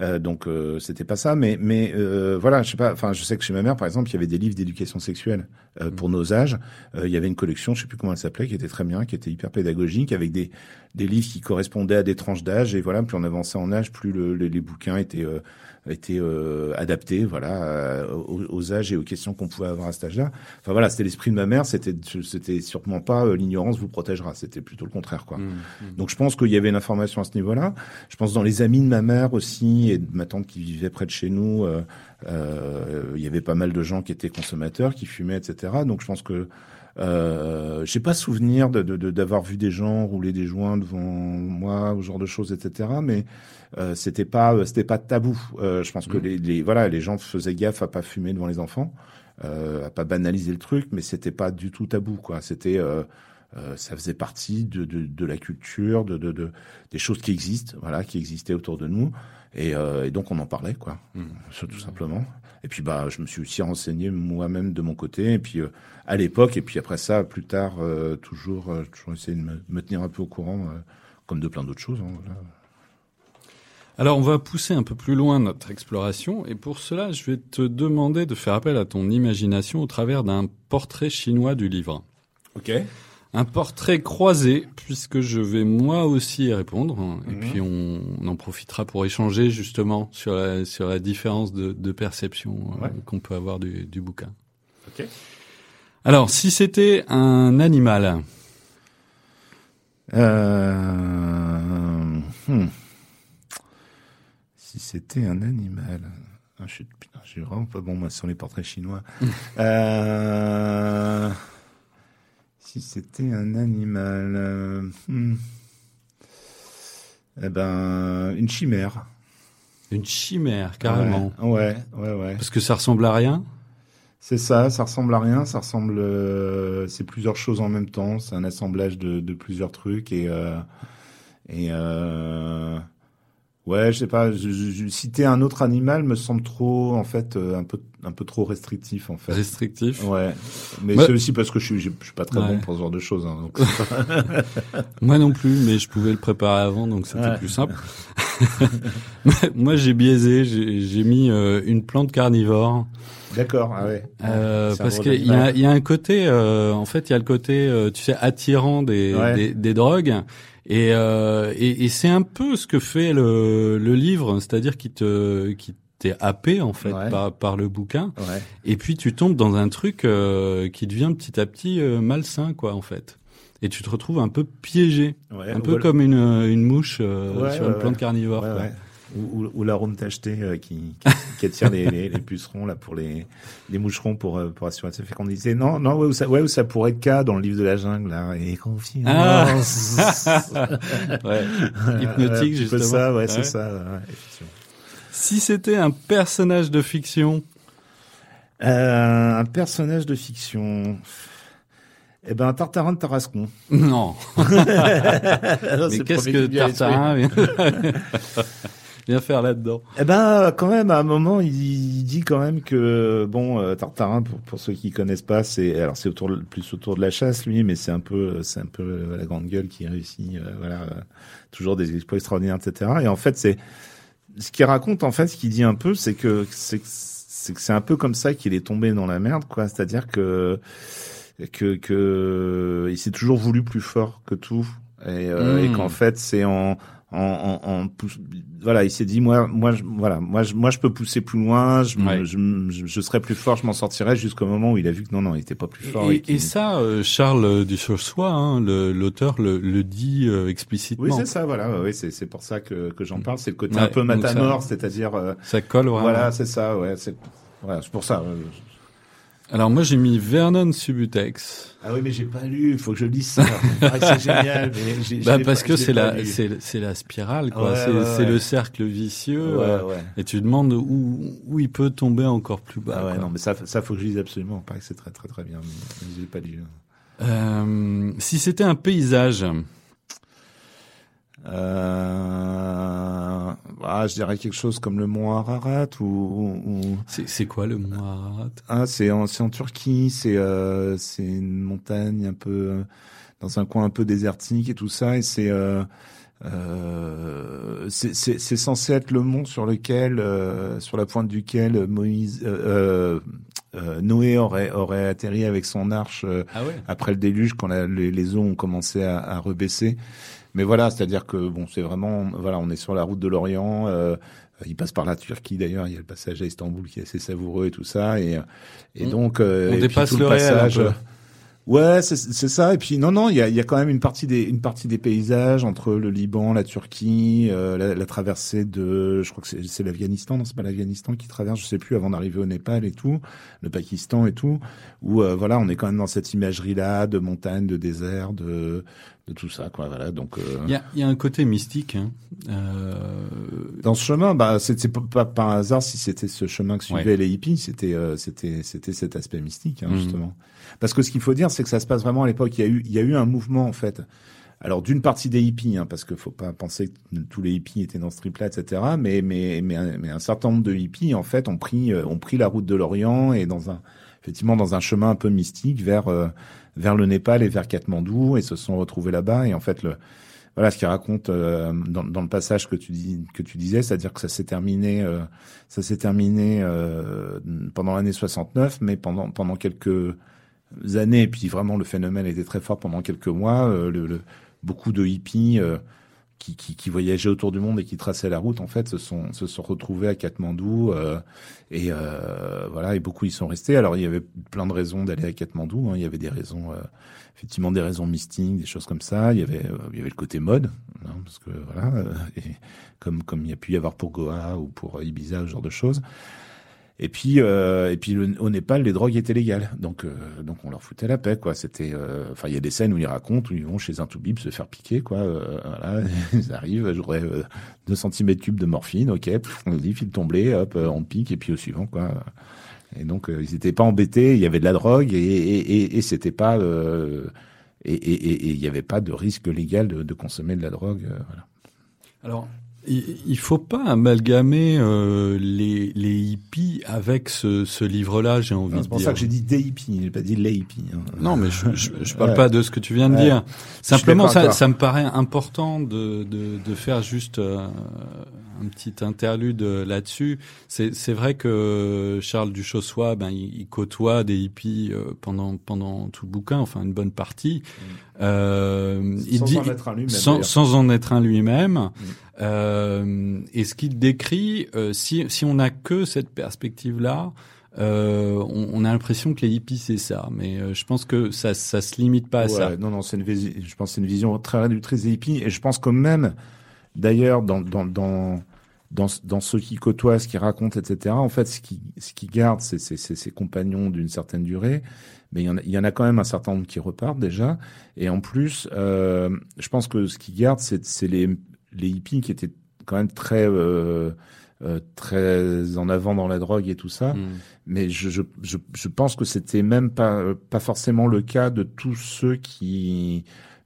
Euh, donc euh, c'était pas ça, mais mais euh, voilà, je sais pas. Enfin, je sais que chez ma mère, par exemple, il y avait des livres d'éducation sexuelle euh, pour mm. nos âges. il y avait une collection, je sais plus comment elle s'appelait, qui était très bien, qui était hyper pédagogique, avec des des livres qui correspondaient à des tranches d'âge. Et voilà, plus on avançait en âge, plus le, les, les, bouquins étaient été euh, adapté voilà euh, aux, âges et aux questions qu'on pouvait avoir à cet âge-là. Enfin voilà, c'était l'esprit de ma mère, c'était c'était sûrement pas euh, l'ignorance vous protégera, c'était plutôt le contraire quoi. Mmh, mmh. Donc je pense qu'il y avait une information à ce niveau-là. Je pense dans les amis de ma mère aussi et de ma tante qui vivait près de chez nous, euh, euh il y avait pas mal de gens qui étaient consommateurs, qui fumaient, etc. Donc je pense que euh, j'ai pas souvenir d'avoir de, de, vu des gens rouler des joints devant moi, ou ce genre de choses, etc. Mais euh, c'était pas euh, c'était pas tabou. Euh, je pense que mmh. les, les, voilà les gens faisaient gaffe à pas fumer devant les enfants, euh, à pas banaliser le truc, mais c'était pas du tout tabou quoi. C'était euh, ça faisait partie de, de, de la culture, de, de, des choses qui existent, voilà, qui existaient autour de nous, et, et donc on en parlait, quoi, mmh. tout simplement. Et puis bah, je me suis aussi renseigné moi-même de mon côté, et puis à l'époque, et puis après ça, plus tard, toujours, toujours essayé de me, me, tenir un peu au courant, comme de plein d'autres choses. Hein, voilà. Alors on va pousser un peu plus loin notre exploration et pour cela je vais te demander de faire appel à ton imagination au travers d'un portrait chinois du livre. Ok. Un portrait croisé puisque je vais moi aussi y répondre et mhm. puis on, en profitera pour échanger justement sur la, sur la différence de, de perception euh, qu'on peut avoir du, du bouquin. Ok. Alors si c'était un animal? Euh... Hmm c'était un animal. Ah, je, suis, putain, je suis vraiment pas bon moi sur les portraits chinois. euh, si c'était un animal, euh, hmm. eh ben une chimère. Une chimère, carrément. Ouais, ouais, ouais. Parce que ça ressemble à rien? C'est ça, ça ressemble à rien, ça ressemble, euh, c'est plusieurs choses en même temps, c'est un assemblage de, de plusieurs trucs et et Ouais, je sais pas. Je, je, citer un autre animal me semble trop, en fait, euh, un peu, un peu trop restrictif, en fait. Restrictif. Ouais. Mais c'est aussi parce que je suis, je, suis pas très bon pour ce genre de choses. Hein, donc Moi non plus, mais je pouvais le préparer avant, donc c'était plus simple. Moi, j'ai biaisé. J'ai mis euh, une plante carnivore. D'accord. Ah ouais. Euh, parce qu'il y a, y a un côté, euh, en fait, il y a le côté, tu sais, attirant des, des, des drogues. Et, euh, et, et c'est un peu ce que fait le, le livre, c'est-à-dire qu'il te, qui t'es happé en fait par, par le bouquin. Ouais. Et puis tu tombes dans un truc euh, qui devient petit à petit euh, malsain, quoi, en fait. Et tu te retrouves un peu piégé, un peu comme une, une mouche euh, sur une plante carnivore ou, ou, l'arôme tacheté euh, qui, qui, qui, attire les, les, les, pucerons là pour les, les moucherons pour euh, pour assurer sa fécondité. Non, non, ouais, où ça, ouais, où ça pourrait être cas dans le livre de la jungle là. Et confiance. Ah. ouais. Hypnotique justement. C'est ça, ouais, c'est ça. si c'était un personnage de fiction? Euh, un personnage de fiction. Eh ben, Tartarin de Tarascon. Non. Mais qu'est-ce que Tartarin Viens faire là-dedans. Eh ben, quand même, à un moment, il, dit quand même que bon, euh, Tartarin, pour, pour ceux qui connaissent pas, c'est alors c'est autour plus autour de la chasse, lui, mais c'est un peu, c'est un peu euh, la grande gueule qui réussit, euh, voilà, toujours des exploits extraordinaires, etc. Et en fait, c'est ce qu'il raconte, en fait, ce qu'il dit un peu, c'est que c'est que c'est un peu comme ça qu'il est tombé dans la merde, quoi. C'est-à-dire que que que il s'est toujours voulu plus fort que tout et, et mmh. qu'en fait c'est en en, en, en voilà, il s'est dit moi, moi, je, voilà, moi, je, moi, je peux pousser plus loin, je, je, je, serai plus fort, je m'en sortirai jusqu'au moment où il a vu que non, non, il était pas plus fort. Et, et, ça, euh, Charles Duchossois, hein, l'auteur, le, le, dit euh, explicitement. Oui, c'est ça, voilà, oui, c'est c'est pour ça que que j'en parle, c'est le côté un peu matamor, c'est-à-dire. Euh, ça colle vraiment. Voilà, c'est ça, ouais, c'est voilà, c'est pour ça. Alors moi j'ai mis Vernon Subutex. Ah oui mais j'ai pas lu, il faut que je lise ça. C'est génial. Mais bah, parce que c'est la c'est la spirale quoi. c'est le cercle vicieux. Euh, et tu demandes où où il peut tomber encore plus bas. Ah ouais non mais ça ça faut que je lise absolument. Pareil c'est très très très bien. Mais, j'ai pas lu. Euh, si c'était un paysage. Euh, ah, je dirais quelque chose comme le mont Ararat ou. ou... C'est quoi le mont Ararat? Ah, c'est en, en Turquie. C'est euh, c'est une montagne un peu euh, dans un coin un peu désertique et tout ça. Et c'est euh, euh, c'est censé être le mont sur lequel, euh, sur la pointe duquel Moïse, euh, Noé aurait aurait atterri avec son arche ah après le déluge quand les, les, eaux ont commencé à, à rebaisser. Mais voilà, c'est-à-dire que bon, c'est vraiment, voilà, on est sur la route de l'Orient. Euh, il passe par la Turquie d'ailleurs. Il y a le passage à Istanbul qui est assez savoureux et tout ça. Et, et donc, euh, on dépasse le, passage. Ouais, c'est ça. Et puis non, non, il y a, y a quand même une partie des une partie des paysages entre le Liban, la Turquie, euh, la, la, traversée de, je crois que c'est l'Afghanistan, non, c'est pas l'Afghanistan qui traverse, je sais plus, avant d'arriver au Népal et tout, le Pakistan et tout, où euh, voilà, on est quand même dans cette imagerie là de montagne, de désert, de de tout ça, quoi. Voilà, donc. Euh, il y, a, y, a, un côté mystique. Hein. Euh... Dans ce chemin, bah, c'était pas par hasard si c'était ce chemin que suivaient les hippies. C'était, euh, c'était, c'était cet aspect mystique, hein, mmh. justement. Parce que ce qu'il faut dire, c'est que ça se passe vraiment à l'époque. Il y a eu, il y a eu un mouvement en fait. Alors d'une partie des hippies, hein, parce qu'il faut pas penser que tous les hippies étaient dans ce trip-là, etc. Mais, mais, mais, un, mais un certain nombre de hippies, en fait, ont pris, euh, ont pris la route de l'Orient et dans un, effectivement, dans un chemin un peu mystique vers vers le Népal et vers Katmandou et se sont retrouvés là-bas. Et en fait, le, voilà ce qu'il raconte euh, dans, dans, le passage que tu dis que tu disais, c'est-à-dire que ça s'est terminé, euh, ça s'est terminé euh, pendant l'année 69, mais pendant pendant quelques années, et puis vraiment le phénomène était très fort pendant quelques mois. Le, le, beaucoup de hippies qui, qui, qui, voyageaient autour du monde et qui traçaient la route, en fait, se sont, se sont retrouvés à Katmandou. Euh, et euh, voilà, et beaucoup y sont restés. Alors, il y avait plein de raisons d'aller à Katmandou. Hein. Il y avait des raisons, euh, effectivement, des raisons mystiques, des choses comme ça. Il y avait, euh, il y avait le côté mode, hein, parce que voilà, euh, et comme comme il y a pu y avoir pour Goa ou pour Ibiza, ce genre de choses. Et puis, euh, et puis au Népal, les drogues étaient légales, donc euh, donc on leur foutait la paix, quoi. C'était, euh, enfin, il y a des scènes où ils racontent où ils vont chez un toubib se faire piquer, quoi. Euh, voilà, ils arrivent, j'aurais 2 cm cubes de morphine, ok, on dit file tomber, hop, on pique et puis au suivant, quoi. Et donc ils n'étaient pas embêtés, il y avait de la drogue et et, et, et c'était pas et et il n'y avait pas de risque légal de, de consommer de la drogue, voilà. Alors, il faut pas amalgamer euh, les, les hippies avec ce, ce livre-là, j'ai envie de dire. C'est pour ça que j'ai dit des hippies, j'ai pas dit les hippies. Hein. Non, mais je, je, je parle pas de ce que tu viens de dire. Simplement, ça, ça me paraît important de, de, de faire juste euh, un petit interlude là-dessus. C'est vrai que Charles Duchossois, ben, il, côtoie des hippies euh, pendant pendant tout le bouquin, enfin une bonne partie. Mm. Euh, il sans dit, en être un lui-même. Sans, sans, en être un lui-même. Euh, et ce qu'il décrit, euh, si si on n'a que cette perspective-là. Euh, on, on, a l'impression que les hippies c'est ça, mais euh, je pense que ça ça se limite pas à ça. Non non, c'est une je pense c'est une vision très réductrice des hippies et je pense que même D'ailleurs, dans, dans, dans, dans, dans ceux qui côtoient, ce qu'ils racontent, etc., en fait, ce qui, ce qui garde, c'est ses compagnons d'une certaine durée, mais il y, en a, il y en a quand même un certain nombre qui repartent déjà. Et en plus, euh, je pense que ce qui garde, c'est les, les hippies qui étaient quand même très... Euh, euh, très en avant dans la drogue et tout ça, mmh. mais je, je, je, je pense que c'était même pas pas forcément le cas de tous ceux qui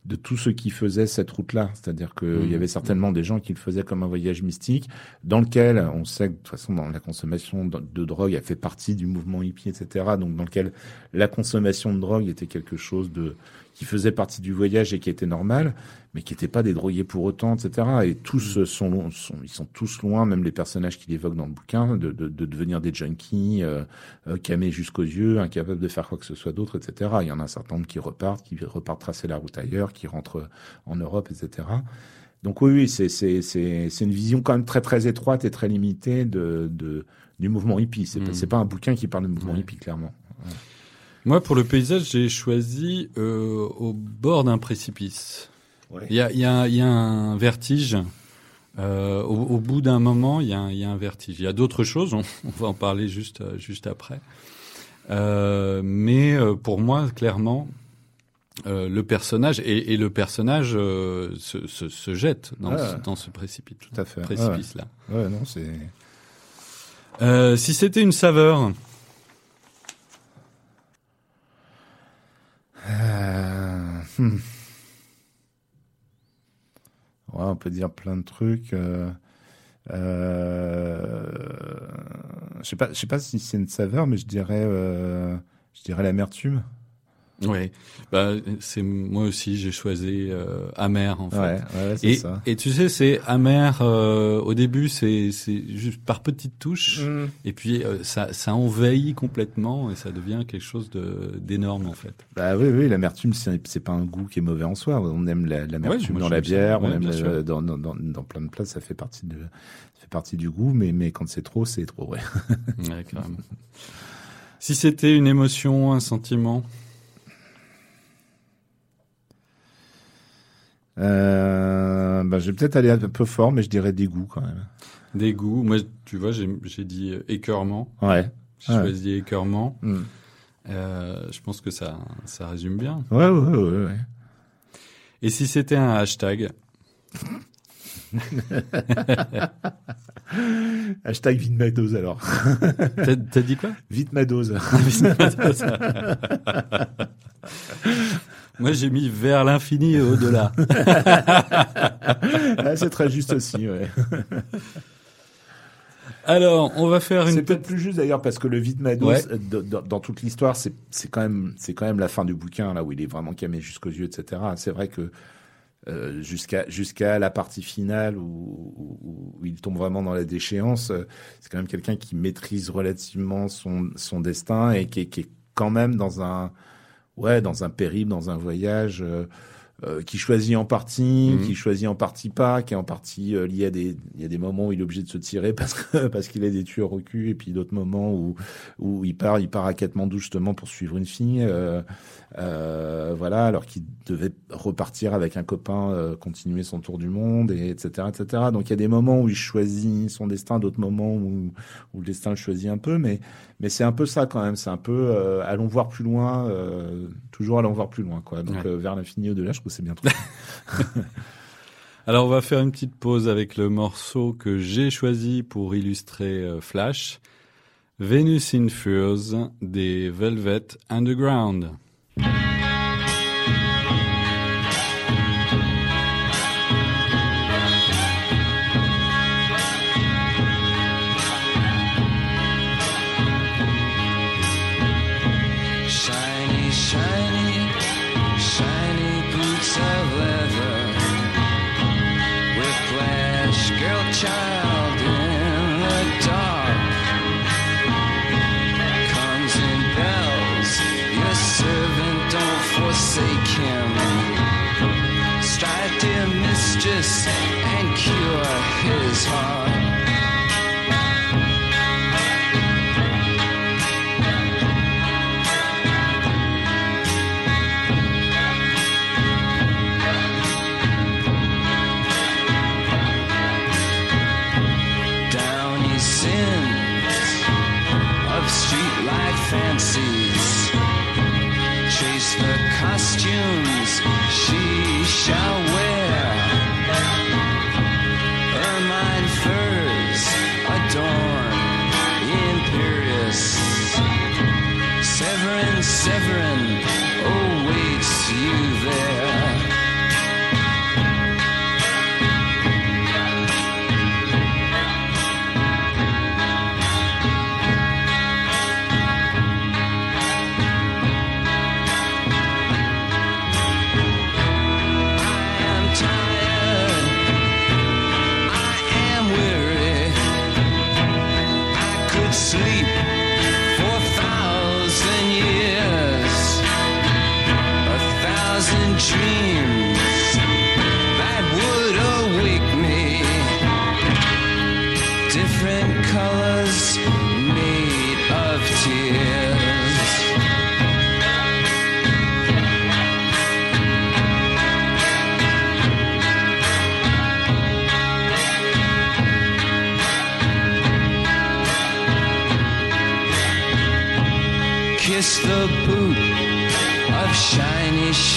de tous ceux qui faisaient cette route-là. C'est-à-dire qu'il y mmh. avait certainement des gens qui le faisaient comme un voyage mystique, dans lequel on sait que de toute façon dans la consommation de, drogue a fait partie du mouvement hippie, etc. Donc dans lequel la consommation de drogue était quelque chose de qui faisait partie du voyage et qui était normal, mais qui n'étaient pas des drogués pour autant, etc. Et tous mmh. sont, sont, ils sont tous loin, même les personnages qu'il évoque dans le bouquin, de, de, de devenir des junkies, euh, euh, camés jusqu'aux yeux, incapables de faire quoi que ce soit d'autre, etc. Il y en a un certain nombre qui repartent, qui repartent tracer la route ailleurs, qui rentrent en Europe, etc. donc oui, oui, c'est c'est c'est c'est une vision quand même très très étroite et très limitée de, de du mouvement hippie. C'est pas Mm. c'est pas un bouquin qui parle du mouvement Ouais. hippie clairement. Moi, pour le paysage, j'ai choisi euh, au bord d'un précipice. Il y a, il y, a, il y a un vertige. Euh, au, au bout d'un moment, il y, a un, il y a un vertige. Il y a d'autres choses, on, on va en parler juste, juste après. Euh, mais pour moi, clairement, euh, le personnage et, et le personnage euh, se, se, se jette dans, Ah. ce, dans ce précipice, Tout à fait. précipice là. Ouais, ouais non, c'est Euh, si c'était une saveur, Euh, hmm. Ouais, on peut dire plein de trucs. Euh, euh, je sais sais pas si c'est une saveur, mais je dirais, je dirais l'amertume. Oui, bah, c'est moi aussi j'ai choisi euh, amer en fait. Ouais, ouais, Et, ça. et tu sais, c'est amer. euh, au début, c'est c'est juste par petites touches, Mm. et puis euh, ça ça envahit complètement et ça devient quelque chose de d'énorme en fait. Bah oui, oui, l'amertume, c'est c'est pas un goût qui est mauvais en soi. On aime la- l'amertume Ouais, moi, dans la bière, on Ouais, aime la- dans, dans, dans, dans plein de plats, ça fait partie de, ça fait partie du goût, mais, mais quand c'est trop, c'est trop, ouais. Ouais, carrément. si c'était une émotion, un sentiment, Euh, bah, je vais peut-être aller un peu fort, mais je dirais dégoût quand même. des goûts. Moi, tu vois, j'ai j'ai dit euh, écœurement. Ouais. J'ai Ouais. choisi écœurement. Mm. Euh, je pense que ça ça résume bien. Ouais, ouais, ouais, ouais. Et si c'était un hashtag, Hashtag vite ma dose alors. t'as t'as dit quoi? Vite ma dose. Moi, j'ai mis vers l'infini et au-delà. Ah, c'est très juste aussi, ouais. Alors, on va faire C'est une peut-être petite. plus juste d'ailleurs parce que le vide Ouais. euh, dans, toute l'histoire, c'est c'est quand même c'est quand même la fin du bouquin là où il est vraiment camé jusqu'aux yeux, etc. C'est vrai que euh, jusqu'à jusqu'à la partie finale où, où, où il tombe vraiment dans la déchéance, euh, c'est quand même quelqu'un qui maîtrise relativement son son destin et qui est quand même dans un ouais dans un périple, dans un voyage. Euh, qui choisit en partie, Mhm. qui choisit en partie pas, qui est en partie euh, lié à des il y a des moments où il est obligé de se tirer parce que parce qu'il a des tueurs au cul et puis d'autres moments où où il part il part à Katmandou justement pour suivre une fille euh, euh, voilà alors qu'il devait repartir avec un copain euh, continuer son tour du monde et etc etc donc il y a des moments où il choisit son destin d'autres moments où où le destin le choisit un peu mais mais c'est un peu ça quand même c'est un peu euh, allons voir plus loin euh, toujours allons voir plus loin quoi donc Ouais. vers l'infini au-delà je Alors, on va faire une petite pause avec le morceau que j'ai choisi pour illustrer euh, Flash. Venus in Furs des Velvet Underground. The costumes she shall wear. Ermine furs adorn imperious. Severin, Severin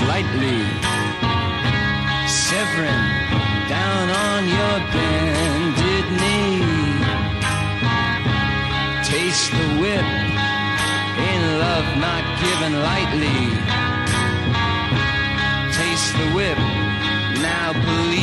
Slightly. Severin, down on your bended knee. Taste the whip in love not given lightly. Taste the whip, now bleed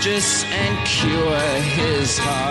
mistress, and cure his heart.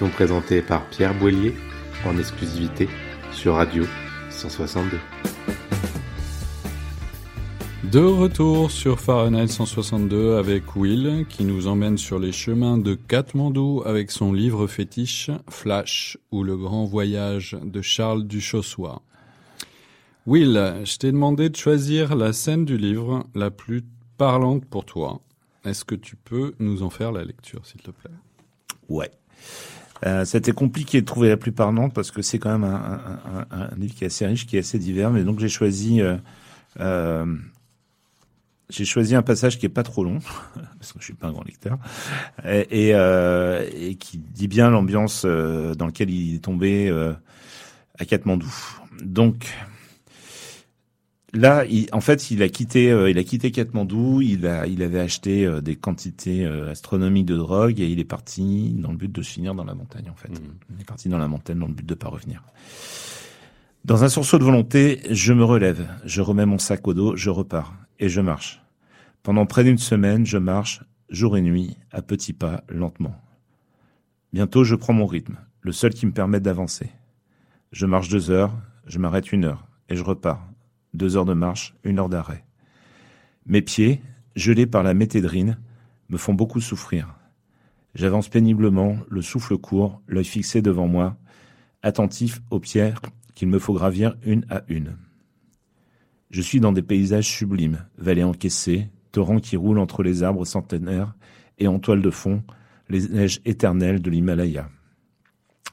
Émission présentée par Pierre Boillier en exclusivité sur Radio 162. De retour sur Fahrenheit 162 avec Will qui nous emmène sur les chemins de Katmandou avec son livre fétiche Flash ou le grand voyage de Charles Duchossois. Will, je t'ai demandé de choisir la scène du livre la plus parlante pour toi. Est-ce que tu peux nous en faire la lecture, s'il te plaît? Ouais. Euh, C'était compliqué de trouver la plus parlante parce que c'est quand même un, un, un, un livre qui est assez riche, qui est assez divers. Mais donc j'ai choisi, euh, euh, j'ai choisi un passage qui est pas trop long parce que je suis pas un grand lecteur et, et, euh, et qui dit bien l'ambiance dans laquelle il est tombé à Katmandou. Donc Là, il, en fait, il a quitté, euh, il a quitté Katmandou. Il a, il avait acheté euh, des quantités euh, astronomiques de drogue et il est parti dans le but de se finir dans la montagne. En fait, il est parti dans la montagne dans le but de pas revenir. Dans un sursaut de volonté, je me relève, je remets mon sac au dos, je repars et je marche. Pendant près d'une semaine, je marche jour et nuit, à petits pas, lentement. Bientôt, je prends mon rythme, le seul qui me permette d'avancer. Je marche deux heures, je m'arrête une heure et je repars deux heures de marche, une heure d'arrêt. Mes pieds, gelés par la métédrine, me font beaucoup souffrir. J'avance péniblement, le souffle court, l'œil fixé devant moi, attentif aux pierres qu'il me faut gravir une à une. Je suis dans des paysages sublimes, vallées encaissées, torrents qui roulent entre les arbres centenaires et en toile de fond, les neiges éternelles de l'Himalaya.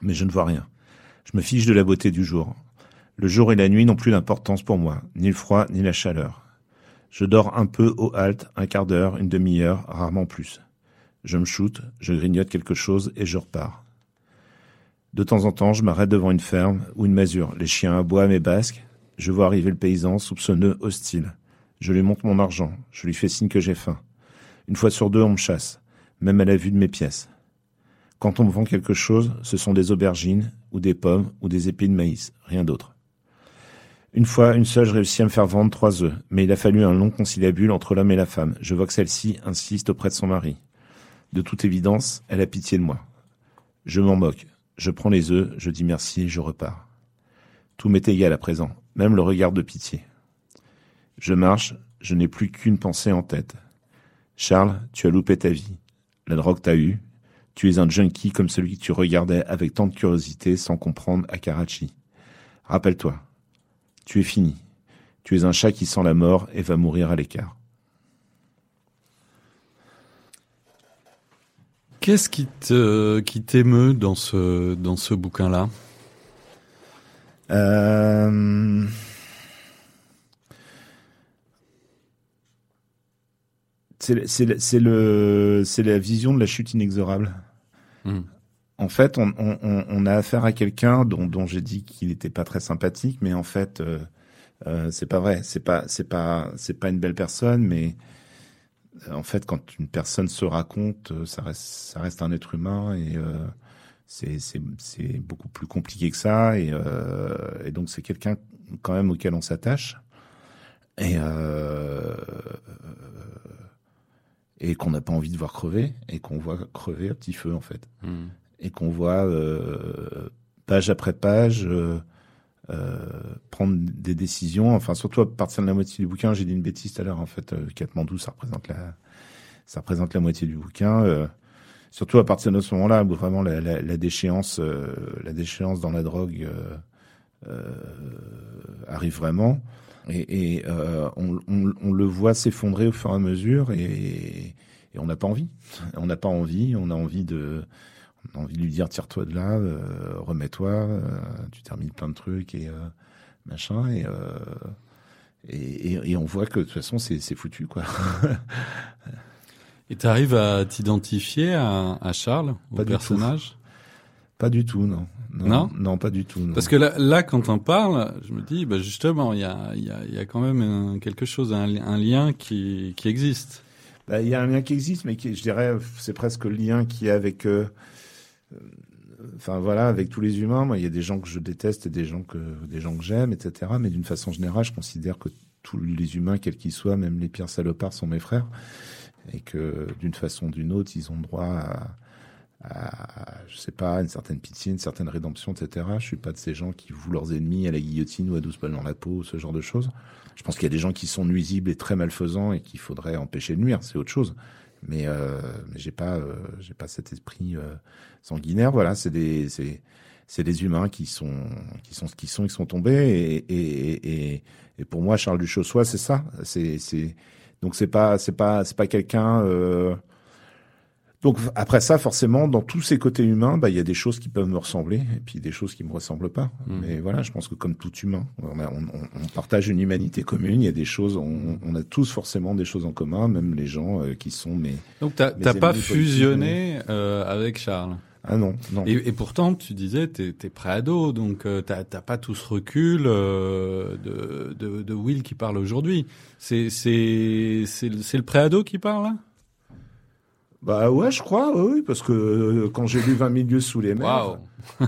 Mais je ne vois rien. Je me fiche de la beauté du jour. Le jour et la nuit n'ont plus d'importance pour moi, ni le froid ni la chaleur. Je dors un peu au halte, un quart d'heure, une demi-heure, rarement plus. Je me shoote, je grignote quelque chose et je repars. De temps en temps, je m'arrête devant une ferme ou une masure. Les chiens aboient mes basques. Je vois arriver le paysan, soupçonneux, hostile. Je lui montre mon argent. Je lui fais signe que j'ai faim. Une fois sur deux, on me chasse, même à la vue de mes pièces. Quand on me vend quelque chose, ce sont des aubergines, ou des pommes, ou des épis de maïs, rien d'autre. Une fois, une seule, je réussis à me faire vendre trois œufs, mais il a fallu un long conciliabule entre l'homme et la femme. Je vois que celle-ci insiste auprès de son mari. De toute évidence, elle a pitié de moi. Je m'en moque. Je prends les œufs, je dis merci et je repars. Tout m'est égal à présent, même le regard de pitié. Je marche, je n'ai plus qu'une pensée en tête. Charles, tu as loupé ta vie. La drogue t'a eu. Tu es un junkie comme celui que tu regardais avec tant de curiosité sans comprendre à Karachi. Rappelle-toi, tu es fini. Tu es un chat qui sent la mort et va mourir à l'écart. Qu'est-ce qui te qui t'émeut dans ce dans ce bouquin-là? Euh... C'est c'est le- c'est le c'est la vision de la chute inexorable. Hmm. En fait, on, a affaire à quelqu'un dont, j'ai dit qu'il n'était pas très sympathique, mais en fait, euh, euh, c'est pas vrai. C'est pas c'est pas c'est pas une belle personne, mais euh, en fait, quand une personne se raconte, euh, ça reste un être humain et c'est beaucoup plus compliqué que ça et, donc c'est quelqu'un quand même auquel on s'attache et et qu'on n'a pas envie de voir crever et qu'on voit crever à petit feu en fait Hmm. Et qu'on voit euh, page après page euh, euh, prendre des décisions. Enfin, surtout à partir de la moitié du bouquin, j'ai dit une bêtise tout à l'heure. En fait, Katmandou, ça représente la, ça représente la moitié du bouquin. surtout à partir de ce moment-là, où vraiment la, la, déchéance, la déchéance dans la drogue arrive vraiment. Et, on, on, le voit s'effondrer au fur et à mesure, et on n'a pas envie. On n'a pas envie. On a envie de on a envie de lui dire tire-toi de là, euh, remets-toi, euh, tu termines plein de trucs et euh, machin et, euh, et, et et on voit que de toute façon c'est c'est foutu quoi. Et t'arrives à t'identifier à, à Charles, au Pas du tout. personnage? Pas du tout non. Non non? pas du tout. Non. Parce que là, là, quand on parle, je me dis, bah justement, il y a, il y, a, il y a quand même un- quelque chose, un, li- un lien qui, qui existe. Bah, il y a un lien qui existe, mais qui, je dirais, c'est presque le lien qu'il y a avec, euh, enfin voilà, avec tous les humains. Moi, il y a des gens que je déteste et des gens que, des gens que j'aime, etc. Mais d'une façon générale, je considère que tous les humains, quels qu'ils soient, même les pires salopards, sont mes frères, et que d'une façon ou d'une autre, ils ont droit à, à, je sais pas, une certaine pitié, une certaine rédemption, etc. Je suis pas de ces gens qui vouent leurs ennemis à la guillotine ou à 12 balles dans la peau, ce genre de choses. Je pense qu'il y a des gens qui sont nuisibles et très malfaisants et qu'il faudrait empêcher de nuire, c'est autre chose. Mais, euh, mais j'ai pas, euh, j'ai pas cet esprit euh, sanguinaire. Voilà, c'est des, c'est, c'est des humains qui sont, qui sont ce qu'ils sont, ils sont tombés. Et, et, et, et pour moi, Charles Duchossois, c'est ça. C'est, c'est, donc c'est pas, c'est pas, c'est pas quelqu'un. Donc après ça, forcément, dans tous ces côtés humains, bah, il y a des choses qui peuvent me ressembler et puis des choses qui me ressemblent pas. Mm. Mais voilà, je pense que comme tout humain, on, a- on, on- on partage une humanité commune. Il y a des choses, on, on a tous forcément des choses en commun, même les gens euh, qui sont. Mais Donc t'as Mes pas fusionné euh, avec Charles? ah non, non. Et, et pourtant, tu disais, t'es es préado, donc euh, t'as pas tout ce recul euh, de, de, de Will qui parle aujourd'hui. C'est le c'est le préado qui parle là? Bah ouais, je crois, oui, parce que euh, quand j'ai lu 20 milieux sous les mers. Waouh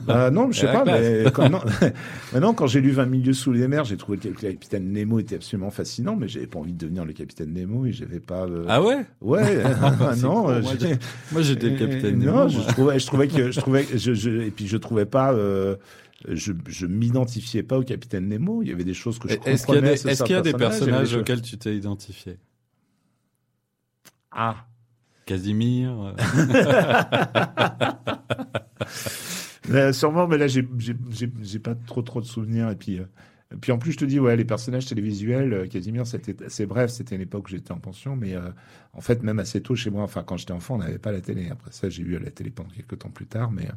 Bah non, je sais pas, mais quand, non, mais non, quand j'ai lu 20 milieux sous les mers, j'ai trouvé que le capitaine Nemo était absolument fascinant, mais j'avais pas envie de devenir le capitaine Nemo et j'avais pas. euh, Ah ouais? Ouais, C'est non, euh, moi, j'étais le capitaine Euh, Nemo. Non, je trouvais, je trouvais que je trouvais, je, je, et puis je trouvais pas, euh, je, je m'identifiais pas au capitaine Nemo. Il y avait des choses que je Est-ce qu'il y a comprenais. des, sur est-ce qu'il y a des personnages auxquels tu t'es identifié? Ah, Casimir euh, sûrement, mais là j'ai, pas trop trop de souvenirs. Et puis, euh, et puis en plus, je te dis, ouais, les personnages télévisuels, euh, Casimir, c'était assez bref. C'était une époque où j'étais en pension, mais euh, en fait, même assez tôt chez moi, enfin quand j'étais enfant, on n'avait pas la télé. Après ça, j'ai eu à la télé pendant quelques temps plus tard, mais